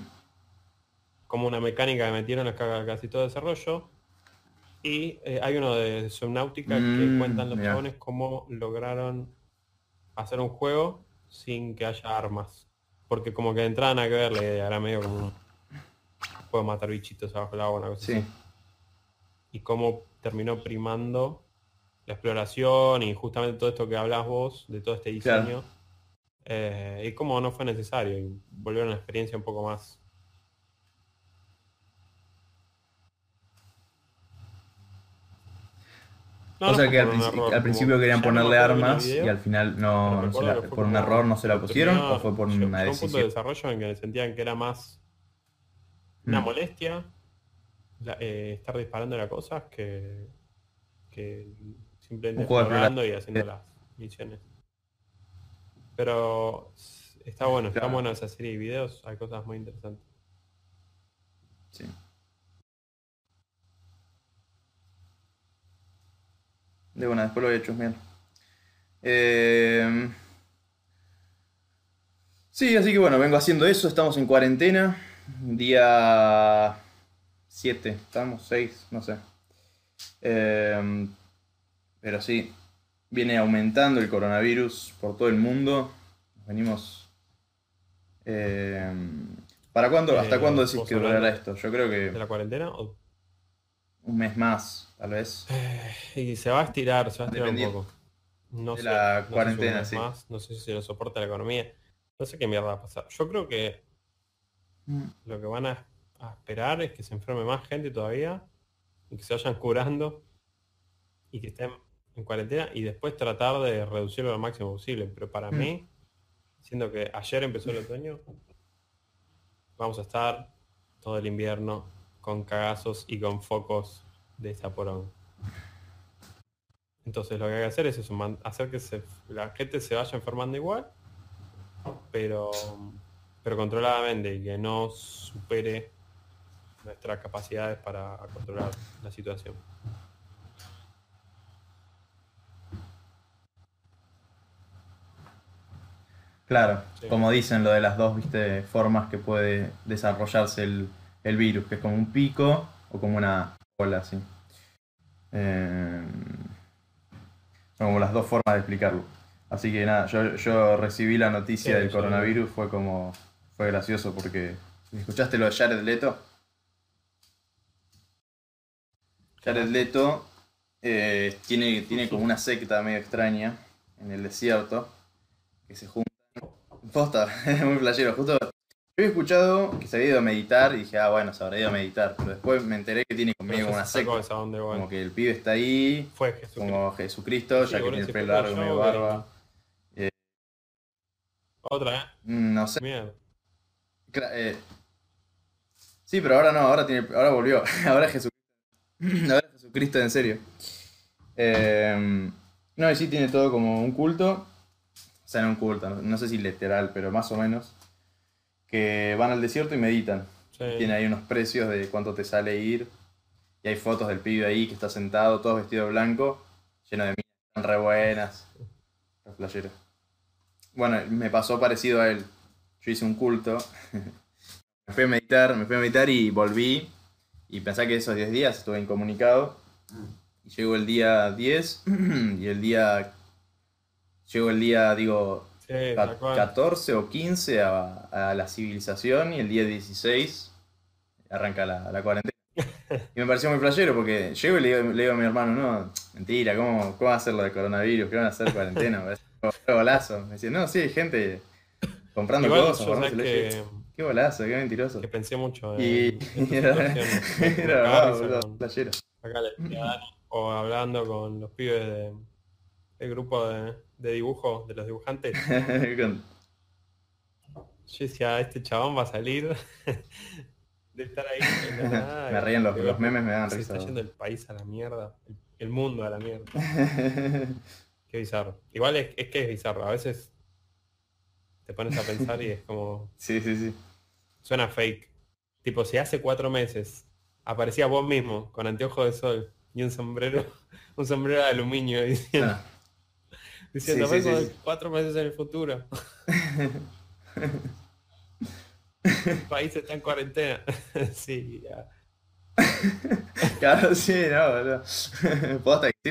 Como una mecánica que metieron les caga casi todo el desarrollo. Y eh, hay uno de Subnautica que Mm, cuentan los chabones cómo lograron hacer un juego sin que haya armas. Porque como que entraban a que ver la idea, era medio como un puedo matar bichitos abajo del agua, una cosa sí, así. Y cómo terminó primando la exploración y justamente todo esto que hablas vos, de todo este Claro. diseño. eh, y como no fue necesario, y volver a una experiencia un poco más. No, o sea fue que al, error, principio querían ponerle armas y al final no, se la- fue por un error no se la pusieron o fue por una llegó un punto de decisión. desarrollo en que sentían que era más una Mm. molestia la- eh, estar disparando a cosas que, que simplemente explorando y haciendo las misiones. Pero está bueno, está Claro. bueno esa serie de videos, hay cosas muy interesantes. Sí. De bueno, después lo voy a chusmear. Eh, Sí, así que bueno, vengo haciendo eso, estamos en cuarentena. Día 7, estamos 6, no sé. Eh, Pero sí, viene aumentando el coronavirus por todo el mundo. Venimos... eh, ¿Para cuándo? ¿Hasta Eh, cuándo decís que durará esto? Yo creo ¿De que la cuarentena? o- un mes más, tal vez. Y se va a estirar, se va a estirar un poco. No de sé, la no sé si un cuarentena, sí. más, no sé si se lo soporta la economía. No sé qué mierda va a pasar. Yo creo que lo que van a, a esperar es que se enferme más gente todavía y que se vayan curando y que estén en cuarentena y después tratar de reducirlo lo máximo posible. Pero para Mm. mí, siendo que ayer empezó el otoño, vamos a estar todo el invierno con cagazos y con focos de saporón. Entonces lo que hay que hacer es eso, hacer que se- la gente se vaya enfermando igual, pero, pero controladamente y que no supere nuestras capacidades para controlar la situación. Claro, Sí. como dicen lo de las dos ¿viste? formas que puede desarrollarse el, el virus, que es como un pico o como una ola así. Eh, son como las dos formas de explicarlo. Así que nada, yo, yo recibí la noticia Sí, del coronavirus, fue como, fue gracioso porque, ¿escuchaste lo de Jared Leto? Jared Leto eh, tiene, tiene como una secta medio extraña en el desierto que se juntan. Posta, [LAUGHS] es muy playero. Justo yo había escuchado que se había ido a meditar y dije, ah, bueno, se habrá ido a meditar. Pero después me enteré que tiene conmigo una secta. Como que el pibe está ahí, Fue Jesucristo. como Jesucristo, Sí, ya que boludo, tiene el se pelo fue largo, todo medio barba. Otra, ¿eh? Mm, No sé. Mierda. Cla- eh, Sí, pero ahora no, ahora tiene, ahora volvió. [LAUGHS] Ahora es Jesucristo. [CLEARS THROAT] Ahora es Jesucristo en serio. Eh, no, y sí tiene todo como un culto. O sea, no un culto, no, no sé si literal, pero más o menos. Que van al desierto y meditan. Sí. Tiene ahí unos precios de cuánto te sale ir. Y hay fotos del pibe ahí que está sentado, todo vestido de blanco, lleno de minas, re buenas. Re flasheros. Bueno, me pasó parecido a él. Yo hice un culto. [LAUGHS] me fui a meditar, me fui a meditar y volví. Y pensé que esos 10 días estuve incomunicado. Y llegó el día 10 [CLEARS THROAT] y el día... Llegó el día, digo, Sí, ca- tal cual. 14 o 15 a, a la civilización y el día 16 arranca la, la cuarentena. [LAUGHS] Y me pareció muy playero porque llego y le digo, le digo a mi hermano, no, mentira, ¿cómo, cómo va a ser lo de coronavirus? ¿Qué van a hacer cuarentena? [LAUGHS] Un golazo. Me decía, no, sí, hay gente comprando Igual cosas, yo guardando sabes leche". que, Qué golazo, qué mentiroso. que pensé mucho en, Y en [LAUGHS] era, era boludo, con- playero. acá le decía a Dani, o hablando con los pibes de, del grupo de, de dibujo, de los dibujantes. [LAUGHS] Yo decía, este chabón va a salir [LAUGHS] de estar ahí [LAUGHS] en la nada. Me reían los, memes, me dan Se risa. está yendo el país a la mierda, el, el mundo a la mierda. Qué bizarro. Igual es, es que es bizarro. A veces te pones a pensar y es como. sí, sí, sí. Suena fake. Tipo, si hace cuatro meses aparecía vos mismo con anteojos de sol y un sombrero, un sombrero de aluminio diciendo, Ah, diciendo Sí, sí, "Vengo sí, de sí. cuatro meses en el futuro. el [LAUGHS] país está en cuarentena. [LAUGHS] sí, ya. [LAUGHS] Claro, sí, no, boludo. Posta que sí.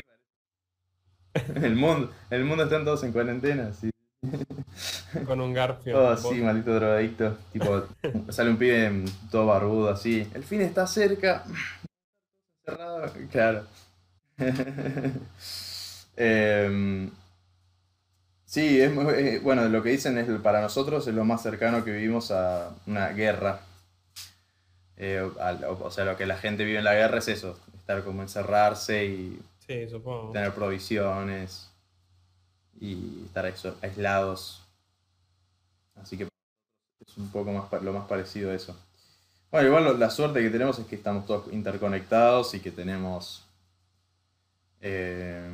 El mundo, el mundo están todos en cuarentena, sí. Con un garfio. Oh, sí, maldito drogadicto. Tipo, sale un pibe mm, todo barbudo así. El fin está cerca. Cerrado. Claro. Eh, sí, es, muy- eh, bueno, lo que dicen es para nosotros es lo más cercano que vivimos a una guerra. Eh, o, o sea, lo que la gente vive en la guerra es eso, estar como encerrarse y Sí, supongo. tener provisiones y estar aislados. Así que es un poco más lo más parecido a eso. Bueno, igual lo- la suerte que tenemos es que estamos todos interconectados y que tenemos eh,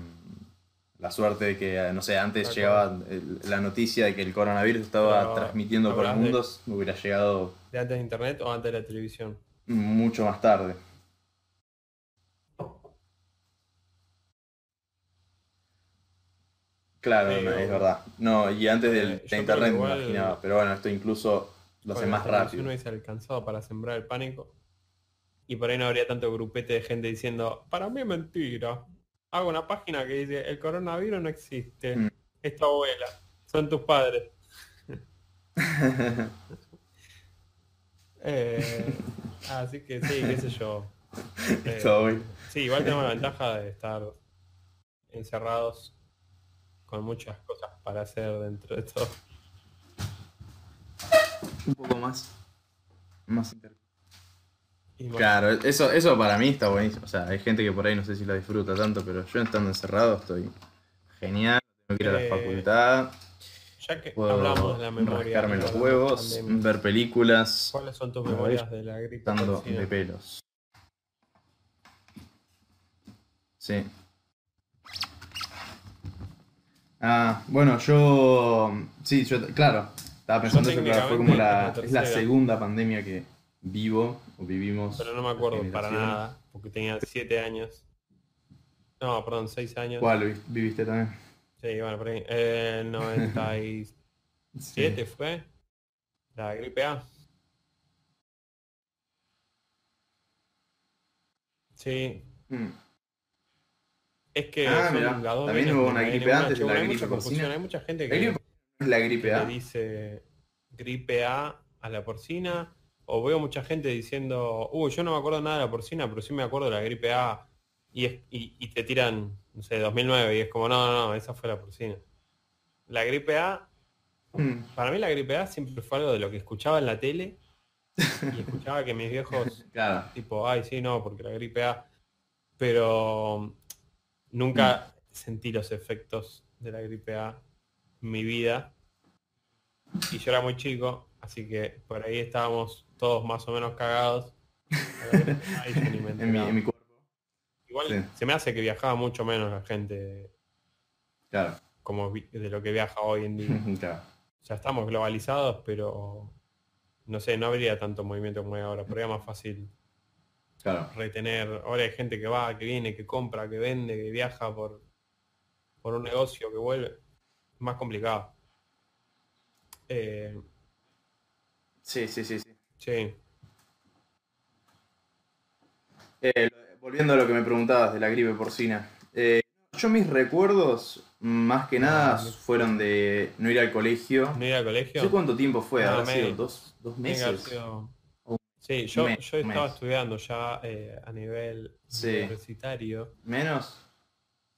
la suerte de que, no sé, antes llegaba el- la noticia de que el coronavirus estaba Pero, transmitiendo por el de- mundo, me hubiera llegado ¿De antes de internet o antes de la televisión? mucho más tarde. Claro, no, es verdad. No, y antes del, Eh, de internet me imaginaba, pero bueno, esto incluso lo hace más rápido. hubiese alcanzado para sembrar el pánico. Y por ahí no habría tanto grupete de gente diciendo, para mí es mentira. Hago una página que dice, el coronavirus no existe. Mm. Es tu abuela. Son tus padres. [LAUGHS] Eh, así que sí, qué sé yo. [LAUGHS] Eh, sí, igual tenemos la ventaja de estar encerrados con muchas cosas para hacer dentro de todo. Un poco más. Más inter- Y bueno, Claro, eso, eso para mí está buenísimo. O sea, hay gente que por ahí no sé si lo disfruta tanto, pero yo estando encerrado estoy genial. Tengo que ir a la Eh, facultad, ya que puedo hablamos de la memoria. rascarme los la huevos, ver películas, ¿Cuáles son tus memorias de la gripe? estando de pelos. Sí. Ah, bueno, yo. Sí, yo. Claro, estaba pensando Yo que claro, fue como la, es la la segunda pandemia que vivo vivimos. Pero no me acuerdo para nada, porque tenía 7 años. No, perdón, 6 años. ¿Cuál vi- viviste también? Sí, bueno, por ahí. Eh, 97 [LAUGHS] Sí. fue. La gripe A. Sí, Mm. es que Ah, son dos también hubo una gripe antes de la hay gripe mucha confusión, porcina. Hay mucha gente que, la gripe A. dice gripe A a la porcina, o veo mucha gente diciendo, uh, yo no me acuerdo nada de la porcina, pero sí me acuerdo de la gripe A, y, es- y, y te tiran, no sé, 2009, y es como, no, no, no, esa fue la porcina. La gripe A, Mm. para mí la gripe A siempre fue algo de lo que escuchaba en la tele, y escuchaba que mis viejos [LAUGHS] Claro. tipo, ay, sí, no, porque la gripe A. Pero nunca sentí los efectos de la gripe A en mi vida. Y yo era muy chico, así que por ahí estábamos todos más o menos cagados. [LAUGHS] Ni me En mi, enteraba. en mi cuerpo. Igual sí. se me hace que viajaba mucho menos la gente Claro. como de lo que viaja hoy en día. [LAUGHS] claro. Ya estamos globalizados, pero no sé, no habría tanto movimiento como hay ahora. Pero era más fácil Claro. retener. Ahora hay gente que va, que viene, que compra, que vende, que viaja por, por un negocio, que vuelve. Es más complicado. Eh, Sí, sí, sí, sí. sí, Eh, volviendo a lo que me preguntabas de la gripe porcina. Eh, yo mis recuerdos, más que nada, Ah, fueron de no ir al colegio. no ir al No colegio. sé cuánto tiempo fue, Ah, habrá sido dos, dos meses. sido- Sí, yo, mes, yo estaba mes. estudiando ya eh, a nivel Sí. universitario. ¿Menos?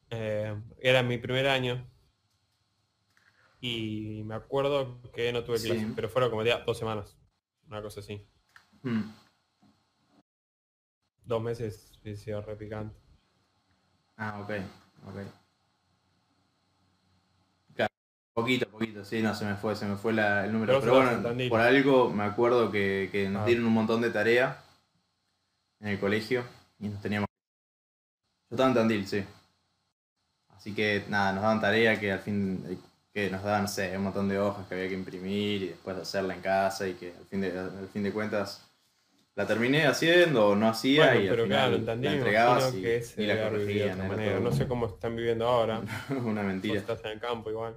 Eh, era mi primer año. Y me acuerdo que no tuve Sí. clases, pero fueron como ya dos semanas. Una cosa así. Mm. Dos meses sido re picante. Ah, ok, ok. Claro, poquito, poquito, sí, no, se me fue, se me fue la- el número. Pero bueno, por algo me acuerdo que, que nos Ah. dieron un montón de tarea en el colegio y nos teníamos... Yo estaba en Tandil, sí. Así que nada, nos daban tarea que al fin, que nos daban, no sé, un montón de hojas que había que imprimir y después hacerla en casa y que al fin de, al fin de cuentas la terminé haciendo o no hacía Bueno, y al pero final claro, la entregabas y, que se y la de corregían. otra manera. No sé cómo están viviendo ahora. [LAUGHS] una Vos mentira. estás en el campo igual.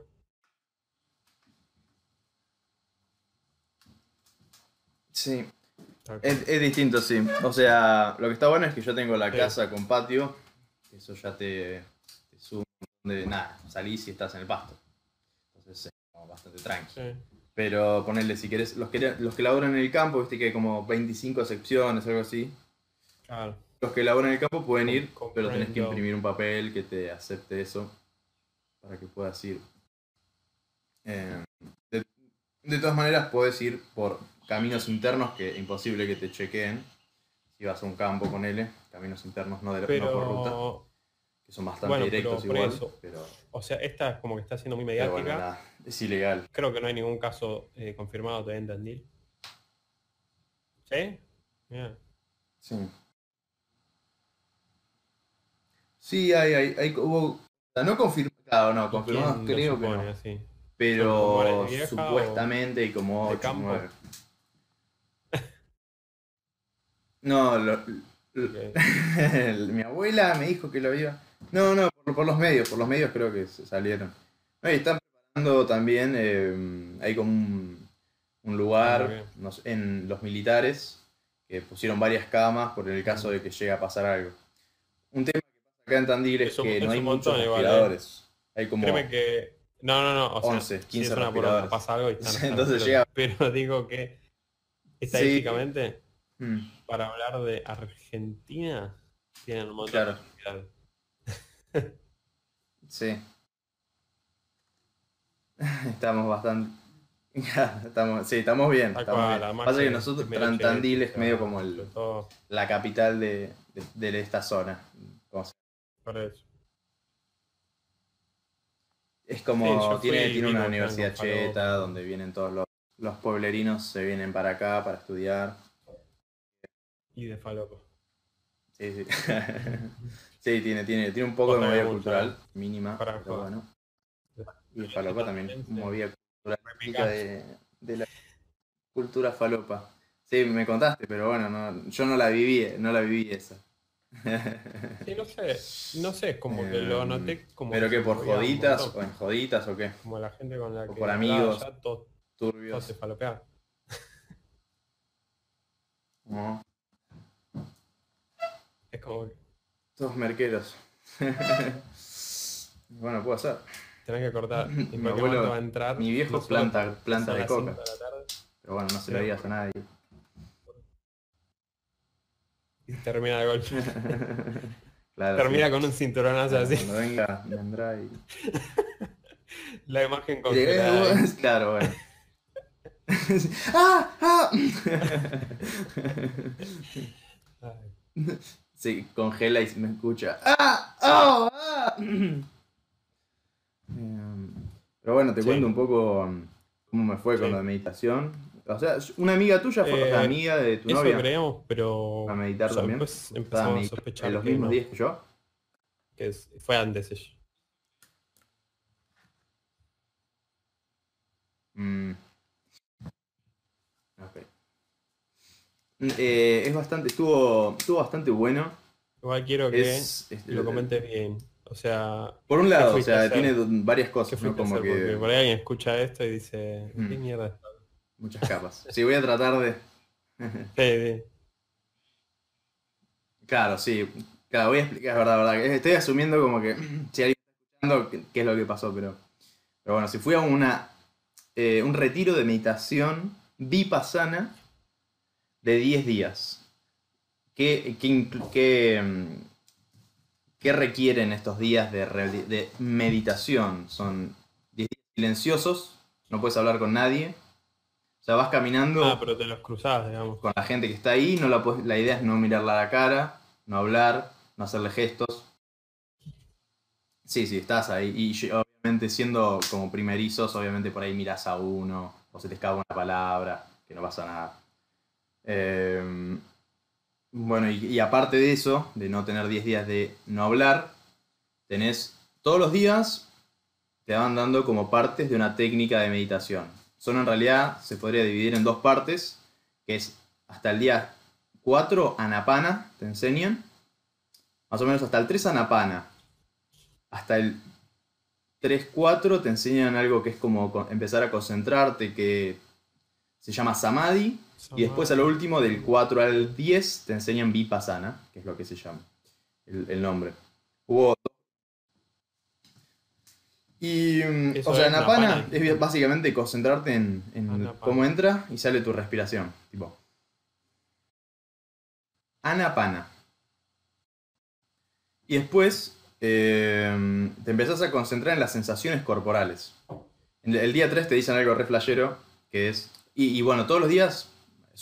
Sí, es, es distinto, sí. O sea, lo que está bueno es que yo tengo la Sí. casa con patio, eso ya te, te montón de nada, salís y estás en el pasto. Entonces es como bastante tranqui. Sí. Pero ponerle, si querés, los que, los que laburan en el campo, viste que hay como 25 secciones, algo así. Claro. Los que laburan en el campo pueden ir, Com- pero tenés que comprendo. imprimir un papel que te acepte eso. para que puedas ir. Eh, de, de todas maneras, puedes ir por caminos internos que imposible que te chequeen. Si vas a un campo con L, caminos internos no, de, no por ruta, Pero, que son bastante Bueno, pero directos por igual. pero, o sea, esta es como que está siendo muy mediática. bueno, es ilegal. Creo que no hay ningún caso eh, confirmado todavía en Tandil. ¿Sí? Mira. Sí. Sí, hay, hay, hay hubo. no confirmado, no, ¿Y confirmados quién lo creo que no. Pero vieja supuestamente hay como de 8 campo? 9. [LAUGHS] No, lo- [LAUGHS] mi abuela me dijo que lo había. No, no, por, por los medios, por los medios creo que se salieron. No, y están preparando también, eh, hay como un, un lugar no sé, en los militares que pusieron varias camas por el caso de que llegue a pasar algo. Un tema que pasa acá en Tandil es Es un- que es no hay muchos igual, ¿eh? respiradores. Hay como Créeme que. No, no, no. O sea, 11, si 15 es una poronga, respiradores. pasa algo y están, [LAUGHS] Entonces llega-. Pero digo que estadísticamente, Mm, para hablar de Argentina, tienen un montón Claro. de respiradores. Sí. [LAUGHS] Estamos bastante. [LAUGHS] estamos, sí, estamos bien. Estamos cual, bien. además Pasa que nosotros, es medio Tran- Tandil chévere, es medio como el- todo la capital de, de- de esta zona. Por eso. Es como, tiene, tiene una universidad cheta donde vienen todos los, los pueblerinos, se vienen para acá para estudiar. Y de falopa. Sí, sí. [LAUGHS] sí, tiene, tiene, tiene un poco de movida cultural, mínima, Para pero bueno. Y falopa también, movida cultural de, de la cultura falopa. Sí, me contaste, pero bueno, no, yo no la viví, no la viví esa. [LAUGHS] Sí, no sé, no sé, es como que lo Em, noté como ¿Pero que qué, por joditas o en joditas o qué? Como la gente con la o que por amigos. ya, todo, todo Turbios. se falopeaba. No, Es como que todos merqueros. [LAUGHS] bueno, puede ser. tenés que cortar. [CLEARS THROAT] En Mi abuelo- va a entrar. mi viejo planta- planta de coca. de Pero bueno, no se lo digas a nadie. Y termina de golpe. [LAUGHS] claro, termina sí. con un cinturonazo así. Cuando venga, vendrá y. [LAUGHS] La imagen ahí. claro, bueno. ¡Ah! ¡Ah! Se congela y se me escucha. ¡Ah! ¡Oh! ¡Ah! [CLEARS THROAT] Em, Pero bueno, te Sí. cuento un poco um, cómo me fue con Sí. de meditación. O sea, una amiga tuya fue Eh, amiga de tu Eso novia creíamos, pero a meditar o sea, también. empezamos a sospechar en los mismos no, días que yo. que es- fue antes ella. Mm. Ok. Mm, eh, es bastante, estuvo, estuvo bastante bueno. Igual quiero que Es, es- lo comentes bien. O sea, Por un lado, o sea, tiene varias ¿qué cosas, ¿no? Como hacer? Porque que por ahí alguien escucha esto y dice, ¿qué Mm. mierda? muchas capas. Sí, voy a tratar de. [LAUGHS] Sí, sí. Claro, sí. Claro, voy a explicar, es verdad, verdad. Estoy asumiendo como que [CLEARS THROAT] si alguien está escuchando qué, qué es lo que pasó, pero. Pero bueno, si fui a una, eh, un retiro de meditación vipassana de 10 días. ¿Qué, qué, inclu- qué, mm, qué requieren estos días de, meditación? Son 10 días silenciosos, no puedes hablar con nadie. O sea, vas caminando Ah, pero te los cruzás, digamos. con la gente que está ahí, no la, la idea es no mirarla a la cara, no hablar, no hacerle gestos. Sí, sí, estás ahí. Y yo, obviamente siendo como primerizos, obviamente por ahí miras a uno, o se te escapa una palabra, que no pasa nada. Eh, bueno, y, aparte de eso, de no tener 10 días de no hablar, tenés todos los días, te van dando como partes de una técnica de meditación. Son en realidad, se podría dividir en dos partes, que es hasta el día 4 anapana, te enseñan. Más o menos hasta el 3 anapana. Hasta el 3-4 te enseñan algo que es como co- empezar a concentrarte, que se llama samadhi. Y después a lo último, del 4 al 10, te enseñan vipassana, que es lo que se llama, el, el nombre. Hubo y, mm, Eso o sea, Anapana Napana. es básicamente concentrarte en, en Anapana. cómo entra y sale tu respiración. Tipo. Anapana. Y después eh, te empezás a concentrar en las sensaciones corporales. El día 3 te dicen algo re flashero, que es... Y, y bueno, todos los días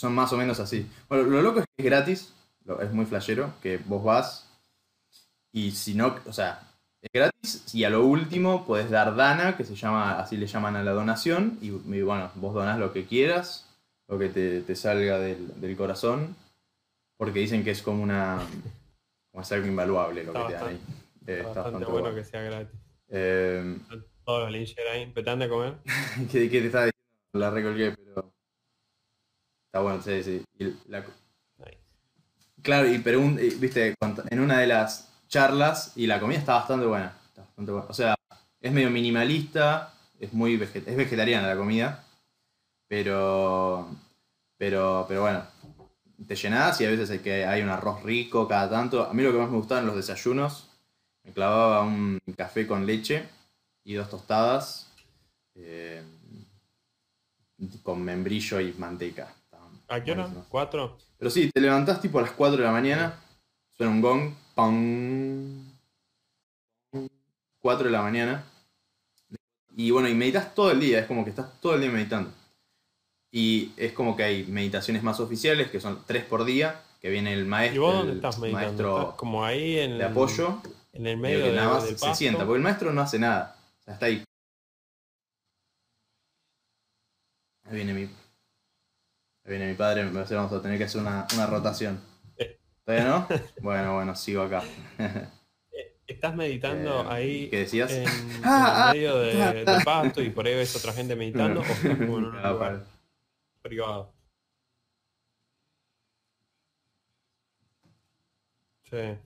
son más o menos así. Bueno, lo loco es que es gratis, es muy flashero, que vos vas y si no, o sea, es gratis y a lo último podés dar dana, que se llama, así le llaman a la donación, y, y bueno, vos donás lo que quieras, lo que te, te salga del, del corazón, porque dicen que es como una... como es algo invaluable lo Está que te dan ahí. Eh, Está está bastante bueno que sea gratis. Eh, Todos los linchers ahí, petán de comer. [LAUGHS] ¿Qué, qué te estaba diciendo? La recolgué, pero. Está bueno, sí, sí. Y la- Nice. Claro, y pero un- viste, en una de las charlas, y la comida está bastante buena. Está bastante buena. O sea, es medio minimalista, es muy veget- es vegetariana la comida, pero. Pero, pero bueno, te llenás y a veces hay, que, hay un arroz rico cada tanto. A mí lo que más me gustaban los desayunos, me clavaba un café con leche y dos tostadas eh, con membrillo y manteca. ¿A qué hora? ¿Cuatro? Pero sí, te levantás tipo a las 4 de la mañana, suena un gong, pam, 4 de la mañana. Y bueno, y meditas todo el día, es como que estás todo el día meditando. Y es como que hay meditaciones más oficiales, que son 3 por día, que viene el ¿Y maestro, vos dónde el estás meditando? maestro ¿Estás como ahí en de apoyo, en el y medio el que de- nada más del se pasto? sienta, porque el maestro no hace nada. O sea, está ahí. Ahí viene mi. Viene mi padre, me parece que vamos a tener que hacer una, una rotación. Eh. ¿Todavía no? [LAUGHS] Bueno, bueno, sigo acá. ¿Estás meditando Eh, ahí ¿Qué decías? en, [LAUGHS] en Ah, ah, el medio de- del pasto y por ahí ves otra gente meditando o estás como en un [LAUGHS] Ah, lugar vale. privado? Sí.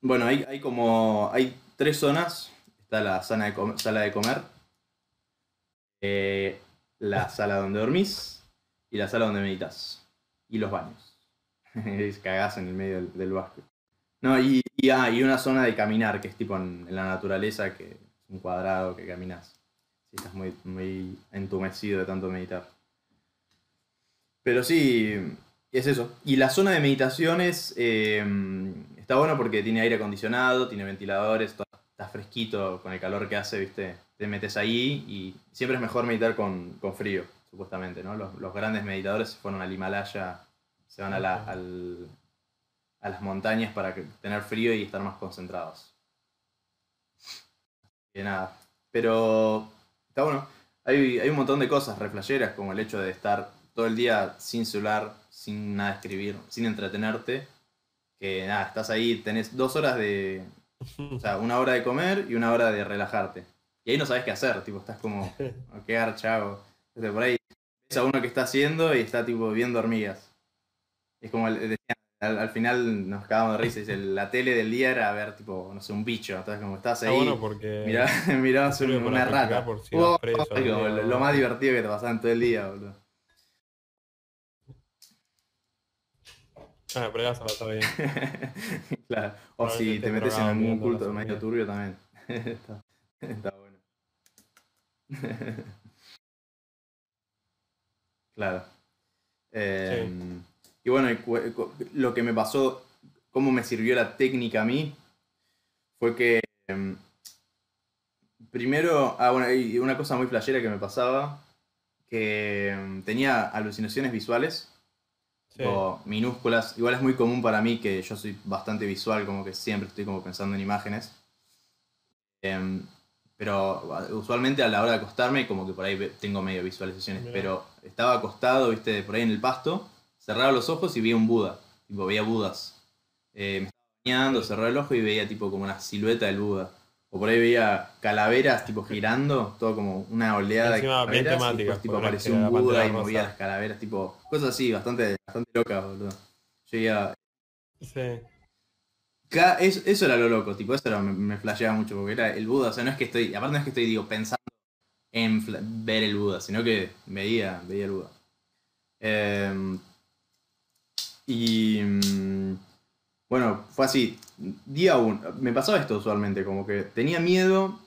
Bueno, hay, hay como. Hay tres zonas. Está la sala de, com- sala de comer. eh, la sala donde dormís. Y la sala donde meditas. Y los baños. [LAUGHS] Cagás en el medio del, del bosque. No, y, y, ah, y una zona de caminar, que es tipo en, en la naturaleza, que es un cuadrado que caminas. Si estás muy, muy entumecido de tanto meditar. Pero sí, es eso. Y la zona de meditaciones eh, está bueno porque tiene aire acondicionado, tiene ventiladores, todo- está fresquito con el calor que hace, ¿viste? Te metes ahí y siempre es mejor meditar con, con frío, supuestamente, ¿no? Los, los grandes meditadores se fueron al Himalaya, se van a, la- al- a las montañas para que- tener frío y estar más concentrados. Y nada. Pero está bueno. Hay, hay un montón de cosas reflejeras, como el hecho de estar todo el día sin celular, sin nada escribir, sin entretenerte. Que nada, estás ahí, tenés dos horas de. O sea, una hora de comer y una hora de relajarte. Y ahí no sabes qué hacer, tipo, estás como, [LAUGHS] ok, archavo. Entonces, por ahí ves a uno que está haciendo y está tipo viendo hormigas. Es como al, al final nos cagamos de risa, dice, la tele del día era ver tipo, no sé, un bicho. Entonces como estás Está ahí, bueno porque mirá, [LAUGHS] mirabas un- una rata. por si vas Oh, preso lo, más divertido que te pasaba en todo el día, boludo. Ah, pero ya estar bien. [LAUGHS] claro. O si te metes en algún culto medio turbio también. [LAUGHS] está, está bueno. Claro. Eh, Y bueno, y cu- lo que me pasó, cómo me sirvió la técnica a mí, fue que em, primero, ah, bueno, y una cosa muy flashera que me pasaba, que em, tenía alucinaciones visuales Sí. o minúsculas. Igual es muy común para mí que yo soy bastante visual, como que siempre estoy como pensando en imágenes. Em, pero usualmente a la hora de acostarme, como que por ahí tengo medio visualizaciones. Mirá. Pero estaba acostado, viste, por ahí en el pasto, cerraba los ojos y veía un Buda. Tipo, veía Budas. Eh, me estaba bañando, cerraba el ojo y veía tipo como una silueta del Buda. O por ahí veía calaveras tipo girando, todo como una oleada Encima de bien calaveras. y después, tipo apareció un Buda y movía las calaveras, tipo, cosas así, bastante, bastante locas, boludo. Yo iba, Sí. Eso era lo loco, tipo, eso era- me, me flasheaba mucho, porque era el Buda, o sea, no es que estoy, aparte no es que estoy, digo, pensando en ver el Buda, sino que veía, veía el Buda. Em, y mm, bueno, fue así, día uno, me pasaba esto usualmente, como que tenía miedo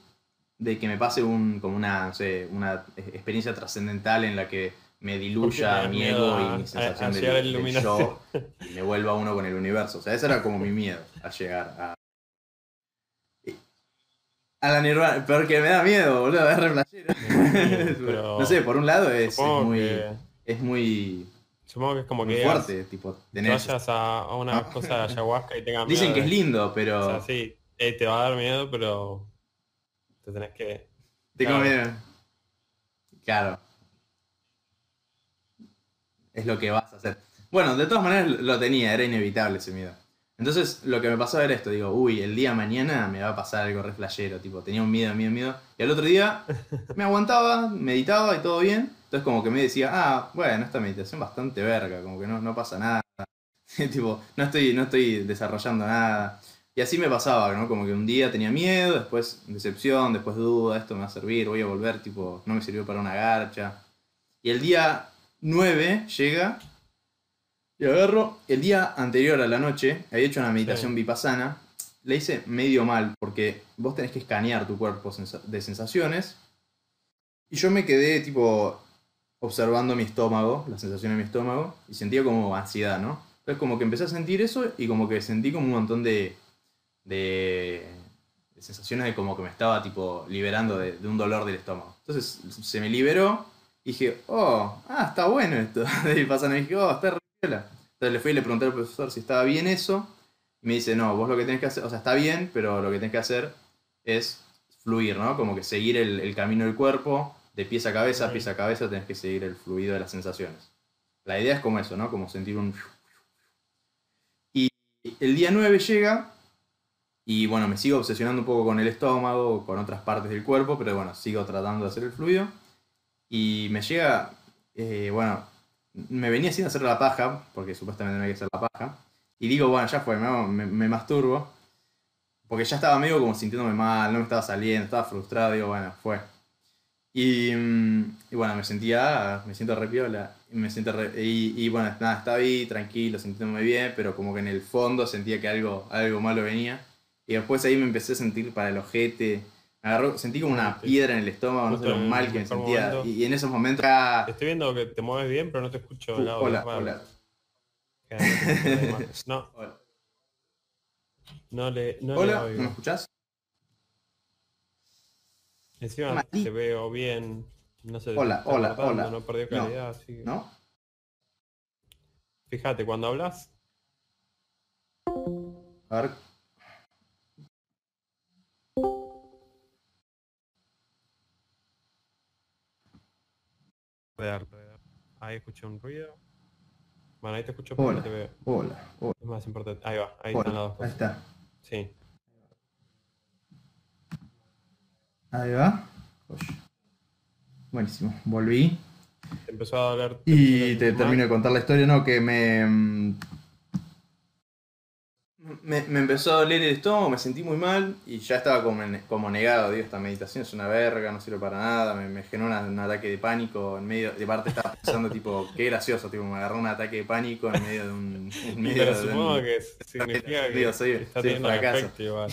de que me pase un, como una, una experiencia trascendental en la que me diluya mi miedo ego a- y mi sensación a del- yo y me vuelva uno con el universo. O sea, ese era como mi miedo a llegar a. A la Nirvana, porque me da miedo, boludo, es re flashero. [LAUGHS] pero No sé, por un lado es, muy, que, es muy, supongo que es como muy que fuerte, tipo, tener... vayas a, a una Ah. cosa de ayahuasca y tengas miedo. Dicen que es de- lindo, pero... O sea, sí, eh, te va a dar miedo, pero te tenés que... Tengo Claro. miedo. Claro. Es lo que vas a hacer. Bueno, de todas maneras lo tenía, era inevitable ese miedo. Entonces lo que me pasó era esto, digo, uy, el día de mañana me va a pasar algo re flashero, tipo, tenía un miedo, miedo, miedo. Y al otro día [LAUGHS] me aguantaba, meditaba y todo bien. Entonces como que me decía, ah, bueno, esta meditación bastante verga, como que no, no pasa nada. [LAUGHS] tipo, no estoy, no estoy desarrollando nada. Y así me pasaba, ¿no? Como que un día tenía miedo, después decepción, después duda, esto me va a servir, voy a volver, tipo, no me sirvió para una garcha. Y el día 9 llega y agarro. El día anterior a la noche, había hecho una meditación vipassana, la hice medio mal, porque vos tenés que escanear tu cuerpo de sensaciones. Y yo me quedé, tipo, observando mi estómago, la sensación de mi estómago, y sentía como ansiedad, ¿no? Entonces como que empecé a sentir eso y como que sentí como un montón de, de, de sensaciones de como que me estaba tipo liberando de, de un dolor del estómago. Entonces se me liberó y dije, oh, ah, está bueno esto. Y pasan y dije, oh, está re. Entonces le fui y le pregunté al profesor si estaba bien eso. Y me dice, no, vos lo que tenés que hacer, o sea, está bien, pero lo que tenés que hacer es fluir, ¿no? Como que seguir el, el camino del cuerpo, de pies a cabeza, Ok. pies a cabeza, tenés que seguir el fluido de las sensaciones. La idea es como eso, ¿no? Como sentir un... [LAUGHS] Y el día 9 llega y bueno, me sigo obsesionando un poco con el estómago, con otras partes del cuerpo, pero bueno, sigo tratando de hacer el fluido. Y me llega, eh, bueno, me venía sin hacer la paja, porque supuestamente no hay que hacer la paja. Y digo, bueno, ya fue, me, me, me masturbo. Porque ya estaba medio como sintiéndome mal, no me estaba saliendo, estaba frustrado, digo, bueno, fue. Y, mm, y bueno, me sentía, me siento re me siento re- y, y bueno, nada, estaba ahí tranquilo, sintiéndome bien, pero como que en el fondo sentía que algo, algo malo venía. Y después ahí me empecé a sentir para el ojete, agarró, sentí como una Sí. piedra en el estómago, no sé lo mal que me sentía. momento. Y, en esos momentos, Estoy viendo que te mueves bien, pero no te escucho el audio. hola, hola, no. No, hola, no le, no le hola, ¿no oigo. me escuchás? Encima te veo bien. No sé, Hola, hola, hola. No perdió No. calidad, así que- ¿No? Fíjate, cuando hablas, A ver, Ahí escuché un ruido. Bueno, ahí te escucho, pero no te veo. hola, hola, Es más importante. Ahí va, ahí están las dos ahí está. Sí. Ahí va. Oye. Buenísimo. Volví. Te empezó a doler. Y te termino de contar la historia, ¿no? Que me, mm, me. Me empezó a doler el estómago, me sentí muy mal y ya estaba como, como negado. Digo, esta meditación es una verga, no sirve para nada. Me, me generó una- un ataque de pánico en medio. De parte estaba pensando, [LAUGHS] tipo, qué gracioso, tipo, me agarró un ataque de pánico en medio de un. En [LAUGHS] medio pero de un- que significa [LAUGHS] que Digo, soy- está soy un fracaso. efecto igual.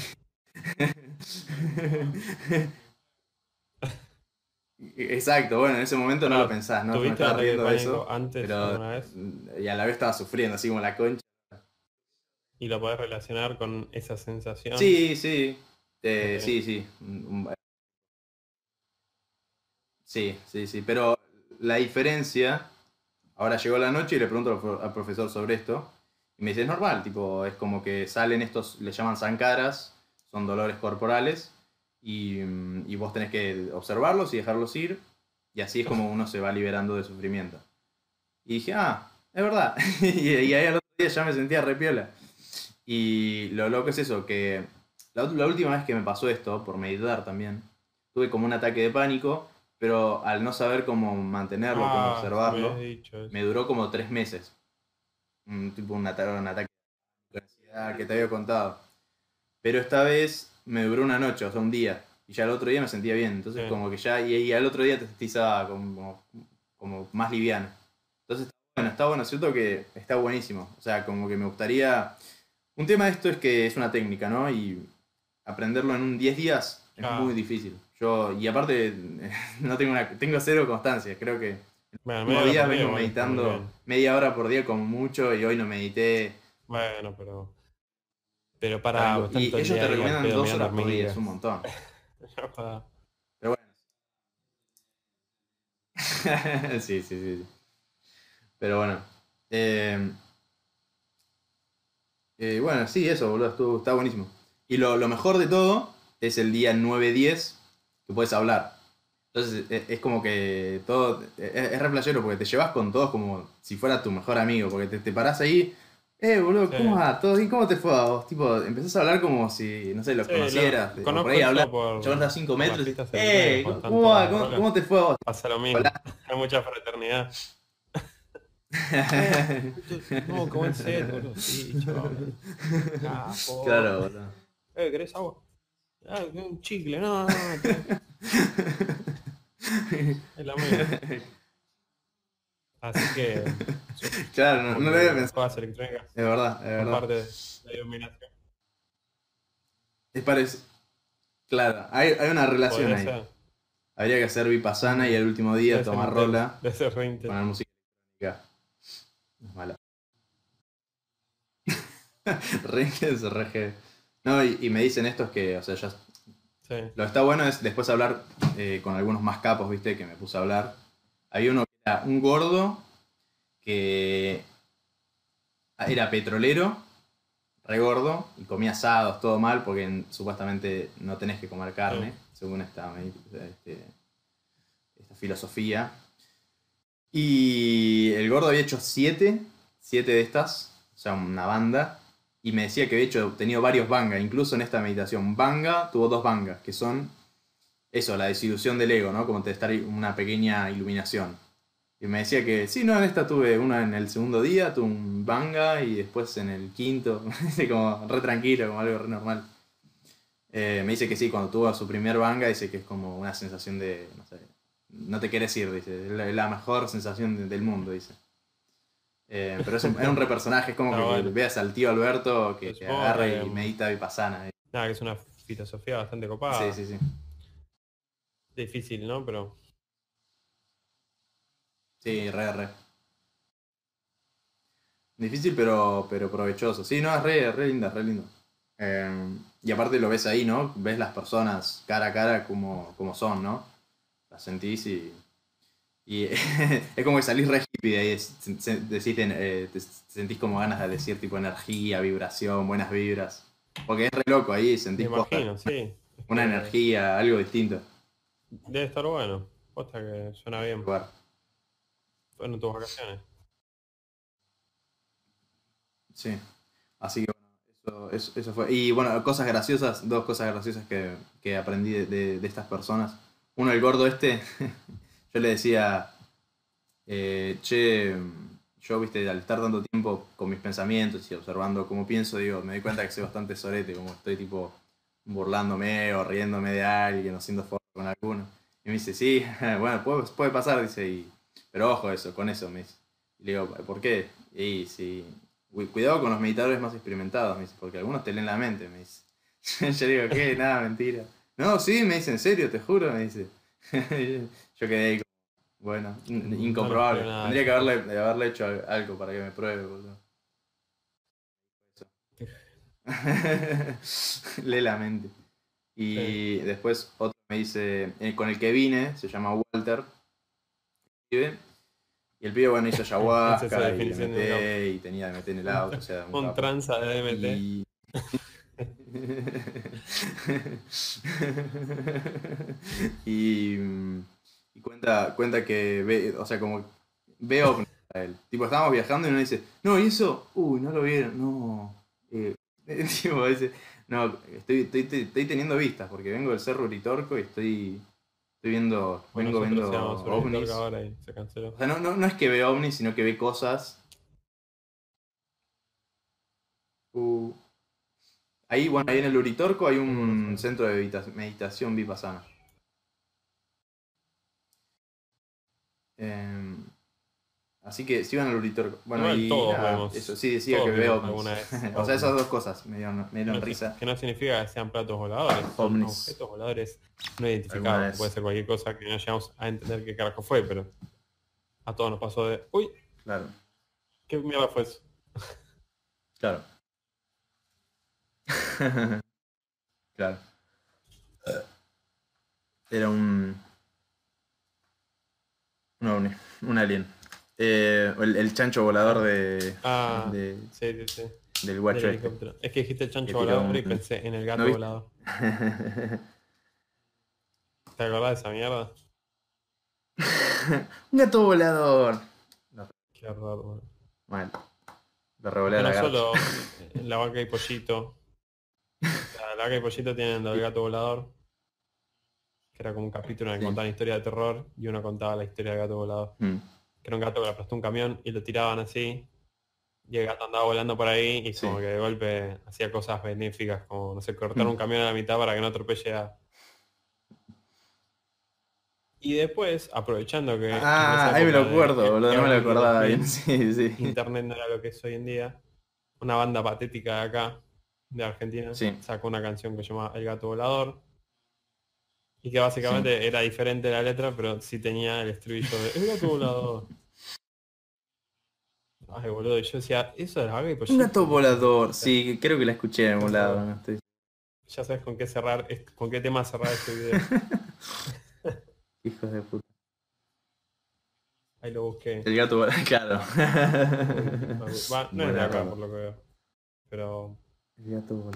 Exacto, bueno, en ese momento no lo pensás, ¿no? Me ¿Tuviste estaba riendo de eso. antes pero-? Y a la vez estaba sufriendo, así como la concha. Y lo podés relacionar con esa sensación. Sí, sí. Eh, Ok. Sí, sí. Un- Sí, sí, sí. Pero la diferencia. Ahora llegó la noche y le pregunto al pro- al profesor sobre esto. Y me dice, es normal, tipo, es como que salen estos, le llaman sankaras, son dolores corporales. Y, mm, y vos tenés que observarlos y dejarlos ir. Y así es como uno se va liberando de sufrimiento. Y dije, ah, es verdad. [LAUGHS] y, y ahí al otro día ya me sentía repiola. Y lo loco es eso, que la, última vez que me pasó esto, por meditar también, tuve como un ataque de pánico, pero al no saber cómo mantenerlo, cómo Ah, observarlo, me duró como tres meses. Un tipo un ataque, un ataque de ansiedad que te había contado. Pero esta vez me duró una noche, o sea, un día. Y ya el otro día me sentía bien. Entonces Sí. como que ya, y, y al otro día te sentís ah, como, como más liviano. Entonces bueno, está bueno, cierto que está buenísimo. O sea, como que me gustaría... Un tema de esto es que es una técnica, ¿no? Y aprenderlo en un 10 días es muy difícil. Yo, y aparte, [LAUGHS] no tengo una, tengo cero constancia. Creo que Bueno, día vengo meditando bien. media hora por día como mucho y hoy no medité. Bueno, pero. Pero para. y ellos te recomiendan dos horas por día, es un montón. [LAUGHS] Pero bueno. [LAUGHS] sí, sí, sí, sí. Pero bueno. Eh, eh, bueno, sí, eso, boludo, estuvo, está buenísimo. Y lo, lo mejor de todo es el día 9-10 que puedes hablar. Entonces e- es, como que todo. Es, es re flashero porque te llevas con todos como si fuera tu mejor amigo. Porque te, te parás ahí. Eh, boludo, ¿cómo Sí. va? ¿Todo bien? ¿Cómo te fue a vos? Tipo, empezás a hablar como si, no sé, lo Sí, conocieras. lo- por ahí Chabón está a 5 por las metros. Eh, ¿Cómo, cómo te fue a vos? Pasa lo mismo. Hay mucha fraternidad. No, qué buen set, boludo. Sí, chaval. Capo. claro, boludo. Eh, ¿querés agua? Ah, un chicle, no, no, no. Es la misma. Así que. Claro, no, no lo había pensado. Es verdad, es verdad. parte de la iluminación. Es parecido. Claro, hay, hay una relación ahí. ser. Habría que hacer vipassana y el último día tomar rola, Debe ser poner música mala. [LAUGHS] re intenso, re heavy. No, y, y me dicen estos que, o sea, ya. Sí. Lo que está bueno es después hablar eh, con algunos más capos, viste, que me puse a hablar. Había uno que era un gordo que era petrolero, re gordo, y comía asados, todo mal, porque en- supuestamente no tenés que comer carne, según esta, este, esta filosofía. Y el gordo había hecho siete, siete de estas, o sea, una banda, y me decía que había hecho, tenido varios bangas, incluso en esta meditación. Banga tuvo dos bangas, que son eso, la desilusión del ego, ¿no? Como te estar una pequeña iluminación. Y me decía que, sí, no, en esta tuve una en el segundo día, tuve un banga y después en el quinto, [LAUGHS] como re tranquilo, como algo re normal. Eh, me dice que sí, cuando tuvo su primer banga, dice que es como una sensación de, no sé, no te quieres ir, dice, es la, mejor sensación de- del mundo, dice. Eh, pero es un, es un re personaje, es como [LAUGHS] que bueno. veas al tío Alberto que, que agarra que- y medita vipassana. Nada, que es una filosofía bastante copada. Sí, sí, sí. Difícil, ¿no? Pero Sí, re, re. Difícil, pero, pero provechoso. Sí, no, es re, re linda, re lindo. Eh, y aparte lo ves ahí, ¿no? Ves las personas cara a cara como, como son, ¿no? Sentís y. Y [LAUGHS] es como que salís re hippie de ahí. es- se- se- decís, eh, te sentís como ganas de decir tipo energía, vibración, buenas vibras. Porque es re loco ahí, sentís imagino, sí. [LAUGHS] una que energía, algo distinto. Debe estar bueno. Posta que suena bien. Lugar. Fueron tus vacaciones. Sí. Así que bueno, eso, eso, eso fue. Y bueno, cosas graciosas, dos cosas graciosas que, que aprendí de, de- de estas personas. Uno, el gordo este, [LAUGHS] yo le decía, eh, che, yo, viste, al estar tanto tiempo con mis pensamientos y observando cómo pienso, digo, me doy cuenta que soy bastante sorete, como estoy tipo burlándome o riéndome de alguien o haciendo fotos con alguno. Y me dice, sí, [LAUGHS] bueno, puede, pasar, dice, y, pero ojo eso, con eso, me dice. Y le digo, ¿por qué? Y sí, cu- cuidado con los meditadores más experimentados, me dice, porque algunos te leen la mente, me dice. [LAUGHS] Yo digo, ¿qué? Nada, mentira. No, sí, me dice, en serio, te juro, me dice. [LAUGHS] Yo quedé ahí como, bueno, No incomprobable. Tendría que haberle, haberle hecho al- algo para que me pruebe, boludo. [LAUGHS] Lee la mente. Y después otro me dice, eh, con el que vine, se llama Walter, y el pibe, bueno, hizo [LAUGHS] ayahuasca y DMT y tenía DMT en el auto, o sea, un tranza de DMT. Y... [LAUGHS] y, y cuenta, cuenta que ve, o sea, como ve ovnis a él. Tipo, estábamos viajando y uno dice, no, ¿y eso? Uy, no lo vieron, no. Eh, [LAUGHS] tipo, dice, no, estoy, estoy, estoy teniendo vistas porque vengo del Cerro Uritorco y estoy, estoy viendo, Bueno, vengo viendo ovnis. Ahora y se canceló. O sea, no, no, no es que ve ovnis, sino que ve cosas. Uh, ahí, bueno, ahí en el Uritorco hay un centro de medita- meditación vipassana. Em, así que si van al Uritorco. Bueno, Igual y todos nada, vemos- eso sí decía todos que ve vimos ovnis. alguna vez [LAUGHS] o sea, esas dos cosas me dieron, me dieron No, risa. Que no significa que sean platos voladores, son objetos voladores no identificados. Puede ser cualquier cosa que no llegamos a entender qué carajo fue, pero a todos nos pasó de, uy, Claro, ¿qué mierda fue eso? claro. [LAUGHS] claro. Era un. Un ovni, un alien. Eh, el, el chancho volador de, Ah, de- sí, sí, sí. del del guacho este. helicóptero. Es que dijiste el chancho volador y pensé en el gato ¿No volador. [LAUGHS] ¿Te acordás de esa mierda? [LAUGHS] un gato volador. Qué horror. Mal. Lo revolé No la solo en la vaca y pollito. Vaca y pollito tienen el gato volador. Que era como un capítulo en el que Sí. contaban historia de terror y uno contaba la historia del gato volador. Mm. Que era un gato que le aplastó un camión y lo tiraban así. Y el gato andaba volando por ahí y Sí. como que de golpe hacía cosas benéficas como, no sé, cortar Mm. un camión a la mitad para que no atropelle a... Y después, aprovechando que... Ah, ahí me lo de- acuerdo, que- boludo, que no me lo acordaba 2000, bien. [LAUGHS] Sí, sí. internet no era lo que es hoy en día, una banda patética de acá, de Argentina, Sí. sacó una canción que se llama El Gato Volador. Y que básicamente era diferente la letra, pero sí tenía el estribillo de El Gato Volador. [LAUGHS] Ay, boludo, y yo decía, eso es vaga y pues Un gato volador. Sí, creo que la escuché en algún lado. no estoy- Ya sabes con qué cerrar, con qué tema cerrar este video. [LAUGHS] Hijos de puta. Ahí lo busqué. El gato volador, [LAUGHS] claro. No es de acá por lo que veo. Pero. Gato.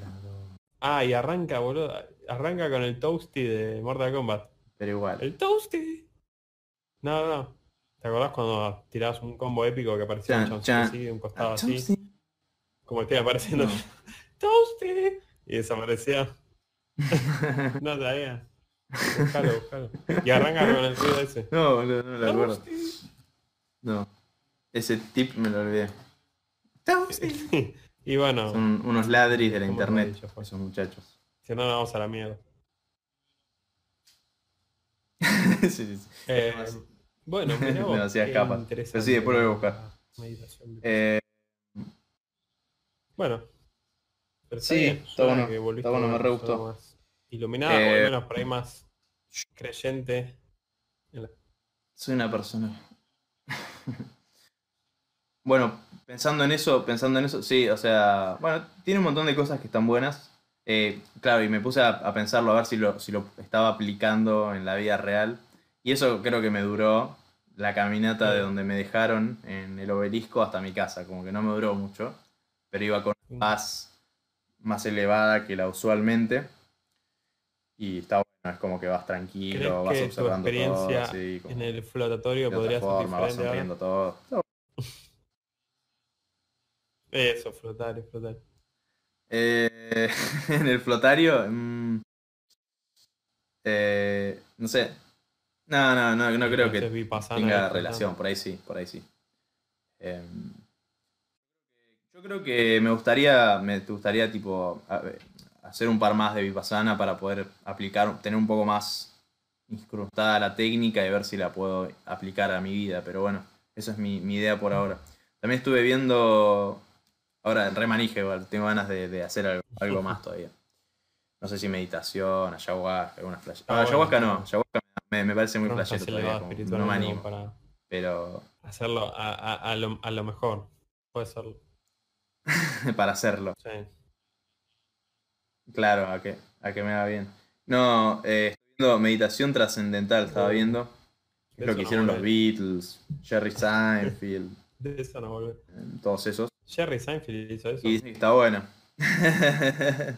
Ah, y arranca, boludo. Arranca con el Toasty de Mortal Kombat. Pero igual. El Toasty. No, no, no. ¿Te acordás cuando tirabas un combo épico que aparecía un Chan, chancito chan. así de un costado Ah, así? sí. Como estoy apareciendo. No. [LAUGHS] Toasty. Y desaparecía. [LAUGHS] No sabía. Buscalo, buscalo. Y arranca con el ruido ese. No, boludo, no me lo acuerdo. Toasty. No. Ese tip me lo olvidé. [LAUGHS] y bueno, Son unos ladris de la internet, dicho, fue. esos muchachos. si no, nos vamos a la mierda. [LAUGHS] sí, sí, sí. Eh, bueno, [LAUGHS] mirá vos, Demasiadas qué capas. interesante Pero sí, después lo voy a buscar. meditación. Eh, Bueno. Pero Sí, está bueno, está bueno, me re gustó. Iluminada, o al Eh, menos por ahí más creyente. la- soy una persona. [LAUGHS] bueno, pensando en eso, pensando en eso, sí, o sea, bueno, tiene un montón de cosas que están buenas. Eh, claro, y me puse a, a pensarlo a ver si lo, si lo estaba aplicando en la vida real. Y eso creo que me duró la caminata de donde me dejaron en el obelisco hasta mi casa. Como que no me duró mucho, pero iba con paz más elevada que la usualmente. Y está bueno, es como que vas ¿Crees tranquilo, vas que tu observando todo, experiencia así, como en el flotatorio podría ser forma, vas diferente sonriendo todo. Eso, flotar, flotar. Eh, [LAUGHS] en el flotario, mm, eh, no sé. No, no, no, no creo que tenga relación, por ahí sí, por ahí sí. Em, yo creo que me gustaría, me gustaría tipo hacer un par más de Vipassana para poder aplicar, tener un poco más incrustada la técnica y ver si la puedo aplicar a mi vida, pero bueno, eso es mi, mi idea por ahora. También estuve viendo, ahora remanije igual, tengo ganas de, de hacer algo, algo más [LAUGHS] todavía. No sé si meditación, ayahuasca, alguna flash. Ah, ayahuasca no, ayahuasca me, me parece muy flashero todavía, como no me animo, para pero hacerlo a, a- a lo, a lo mejor. Puede serlo. [LAUGHS] para hacerlo. Sí. Claro, a que, a que me haga bien. No, eh, estoy viendo meditación trascendental, estaba viendo. Es lo que no hicieron los. Beatles, Jerry [LAUGHS] Seinfeld, De eso no vuelve. eh, todos esos. Jerry Seinfeld hizo eso. Y está bueno. [LAUGHS]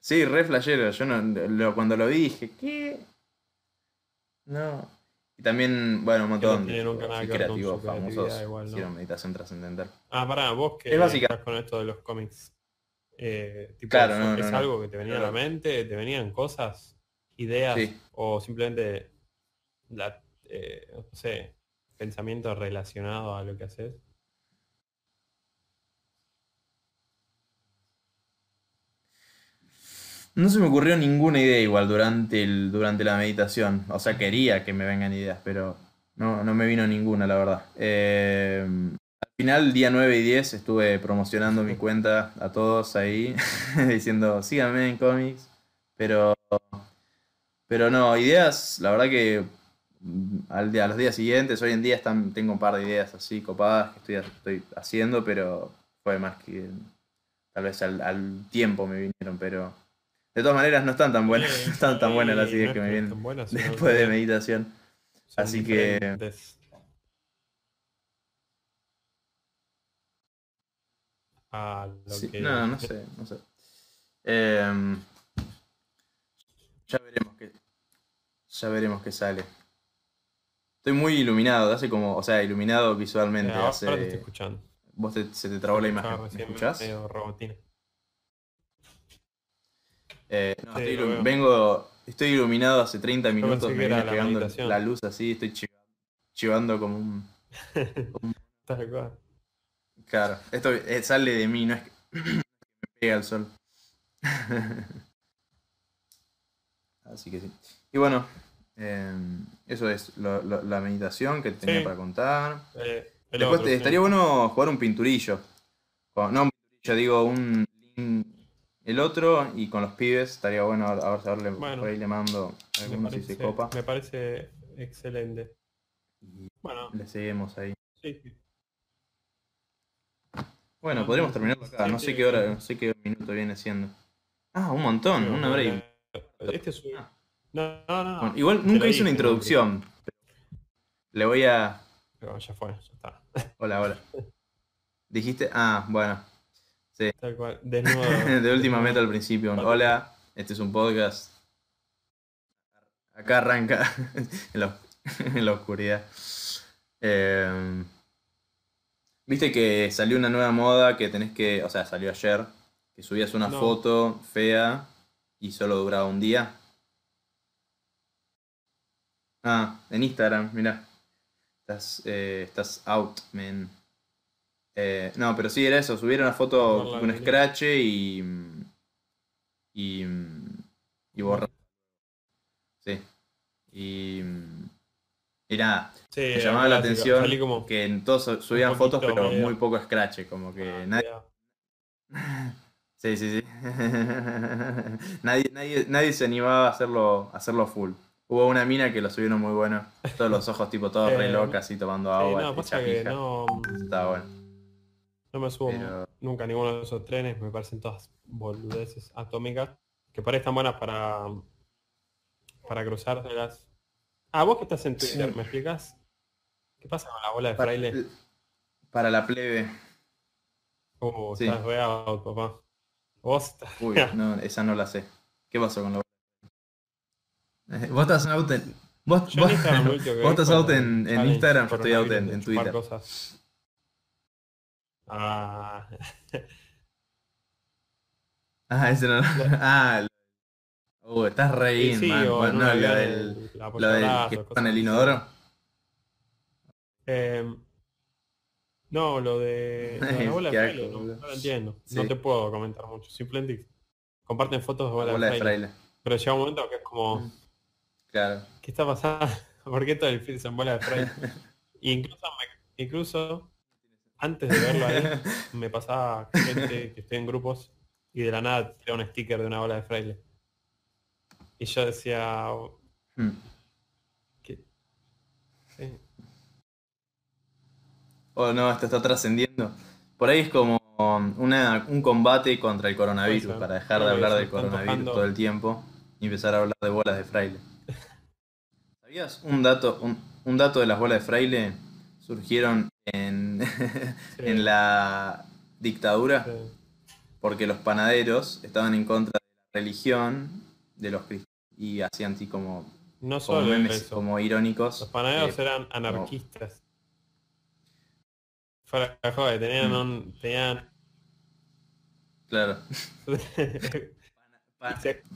sí, re flashero. Yo no, lo- cuando lo vi dije, ¿qué? No. Y también, bueno, un montón de creativos famosos igual, ¿no? hicieron meditación trascendental. Ah, pará, vos que Es básica. estás con esto de los cómics. eh, tipo, Claro, no, ¿Es no, no. algo que te venía a la mente? ¿Te venían cosas, ideas? Sí. ¿O simplemente, la, eh, no sé, pensamientos relacionados a lo que haces? No se me ocurrió ninguna idea igual durante, el, durante la meditación. O sea, quería que me vengan ideas, pero no, no me vino ninguna, la verdad. Eh, al final, día 9 y 10, estuve promocionando mi cuenta a todos ahí, [LAUGHS] diciendo, síganme en cómics. Pero, pero no, ideas, la verdad que al día, a los días siguientes, hoy en día están, tengo un par de ideas así copadas que estoy, estoy haciendo, pero fue más que tal vez al, al tiempo me vinieron, pero... De todas maneras, no están tan buenas, Sí, [LAUGHS] no están tan buenas las ideas no que me vienen buenas, [LAUGHS] después de meditación. así que- diferentes a lo Sí, que no, no sé, no sé. Em, ya veremos qué. Ya veremos qué sale. Estoy muy iluminado, hace como, o sea, iluminado visualmente. Eh, ahora hace- te estoy escuchando. Vos te- se te trabó la imagen. ¿Me escuchás? medio robotina. Eh, no, Sí, estoy vengo, estoy iluminado hace 30 minutos, me viene la pegando la luz así, estoy chiva- chivando como un... [LAUGHS] Tal cual. Claro, esto eh, sale de mí, no es que [CLEARS THROAT] me pega el sol. [LAUGHS] Así que sí. Y bueno, eh, eso es lo- lo- la meditación que tenía Sí. para contar. Eh, Después otro, te- sí. estaría bueno jugar un pinturillo. O, no un pinturillo, digo un... El otro y con los pibes estaría bueno a ver, a Bueno. por ahí le mando algunos si se copa. me parece excelente. Y Bueno, le seguimos ahí. sí, sí. Bueno, No, podríamos terminarlo acá. No sé qué hora, no sé qué minuto viene siendo. Ah, un montón, una hora y... Este es un- Ah. No, no, no. Bueno, igual nunca hice una introducción. Le voy a. Pero ya fue, ya está. Hola, hola. Dijiste. Ah, bueno. Sí. Tal cual. Desnudo. [LAUGHS] De última meta al principio. Hola, este es un podcast. Acá arranca [LAUGHS] en la, en la oscuridad. Eh, Viste que salió una nueva moda que tenés que. O sea, salió ayer. Que subías una No. foto fea y solo duraba un día. Ah, en Instagram, mirá. Estás, eh, estás out, man. Eh, no, pero sí era eso. Subieron una foto con un scratch y. Y. Y borrar. Sí. Y. Y nada. Sí, Me llamaba la atención como. que en todos subían fotos, pero medio- muy poco scratch. Como que Ah, nadie. [LAUGHS] Sí, sí, sí. [LAUGHS] nadie, nadie, nadie se animaba a hacerlo, a hacerlo full. Hubo una mina que lo subieron muy bueno. Todos los ojos tipo todos re Eh, locas así tomando agua. no, hecha pasa que pija. no, Estaba bueno. no me subo Pero- nunca a ninguno de esos trenes, me parecen todas boludeces atómicas, que están buenas para, para cruzárselas. Ah, vos que estás en Twitter, Sí. ¿me explicas? ¿Qué pasa con la bola de Para, fraile? para la plebe. Uh, sí. estás papá. Vos estás... Uy, no, esa no la sé. ¿Qué pasó con la [LAUGHS] Vos estás out en. Vos, vos veo [LAUGHS] estás es out en, en Instagram, yo estoy out en, de en Twitter. cosas. Ah, Ah, ese no. [LAUGHS] Ah, uh, estás re sí, in, sí, man. Bueno, no, lo del, el- el lo del que está en el inodoro. Eh, no, lo de, lo de la bola de fraile, no, no lo entiendo. Sí. No te puedo comentar mucho. Simplemente comparten fotos de bola, Bola de de fraile. fraile. Pero llega un momento que es como, Mm. Claro. ¿qué está pasando? [LAUGHS] ¿Por qué todo el film son bola de fraile? Y incluso, me- incluso antes de verlo ahí, [LAUGHS] me pasaba gente que estoy en grupos y de la nada tiraba un sticker de una bola de fraile. Y yo decía, Mm. ¿qué? Sí. Oh no, esto está trascendiendo. Por ahí es como una, un combate contra el coronavirus, para dejar de hablar del coronavirus todo el tiempo y empezar a hablar de bolas de fraile. ¿Sabías un dato, un, un dato de las bolas de fraile? Surgieron en, [LAUGHS] Sí. en la dictadura Sí. porque los panaderos estaban en contra de la religión de los cristianos y hacían así como, No como solo memes eso. como irónicos. Los panaderos eh, eran anarquistas. Fuera joda, tenían Mm. un. Tenían. Claro. [LAUGHS]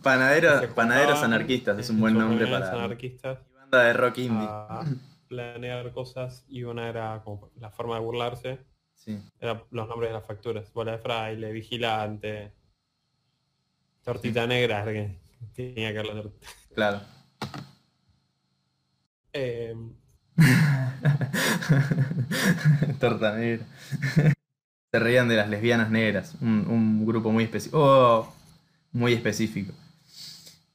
Panaderos juntaban anarquistas es un en buen nombre para anarquistas de rock indie. a planear cosas y una era como la forma de burlarse. Sí. Eran los nombres de las facturas. Bola de fraile, vigilante. Tortita negra que tenía que hablar. Claro. Eh, [LAUGHS] Torta negra. Se reían de las lesbianas negras. Un, un grupo muy específico. Oh, muy específico.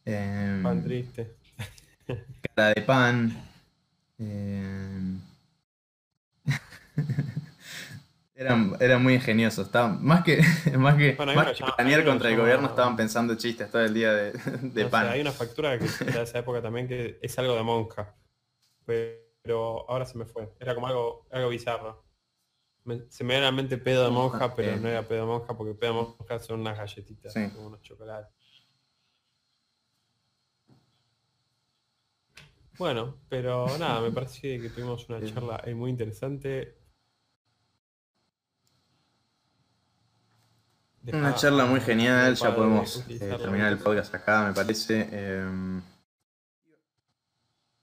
Em, pan triste. Cara de pan. Em, [LAUGHS] Era, era muy ingenioso. Estaban, más que, [LAUGHS] más que, Bueno, hay más que planear contra el llama- gobierno, estaban pensando chistes todo el día de, de No sé, pan. hay una factura que era de esa época también que es algo de monja. Pero ahora se me fue. Era como algo, algo bizarro. Me- se me viene a la mente pedo de monja, pero Eh. no era pedo de monja porque pedo de monja son unas galletitas, Sí. como unos chocolates. Bueno, pero nada, me parece que tuvimos una [LAUGHS] charla ahí muy interesante. Una charla muy genial, al ya podemos eh, terminar el podcast acá, me parece. Eh,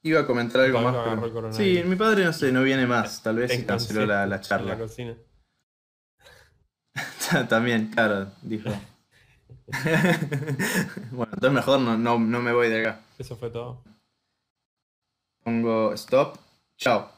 iba a comentar algo más, pero... Sí, mi padre no sé, no viene más, tal vez se canceló la, la en charla. cocina. [LAUGHS] También, claro, dijo. [LAUGHS] bueno, entonces mejor no, no, no me voy de acá. Eso fue todo. Pongo stop, chao.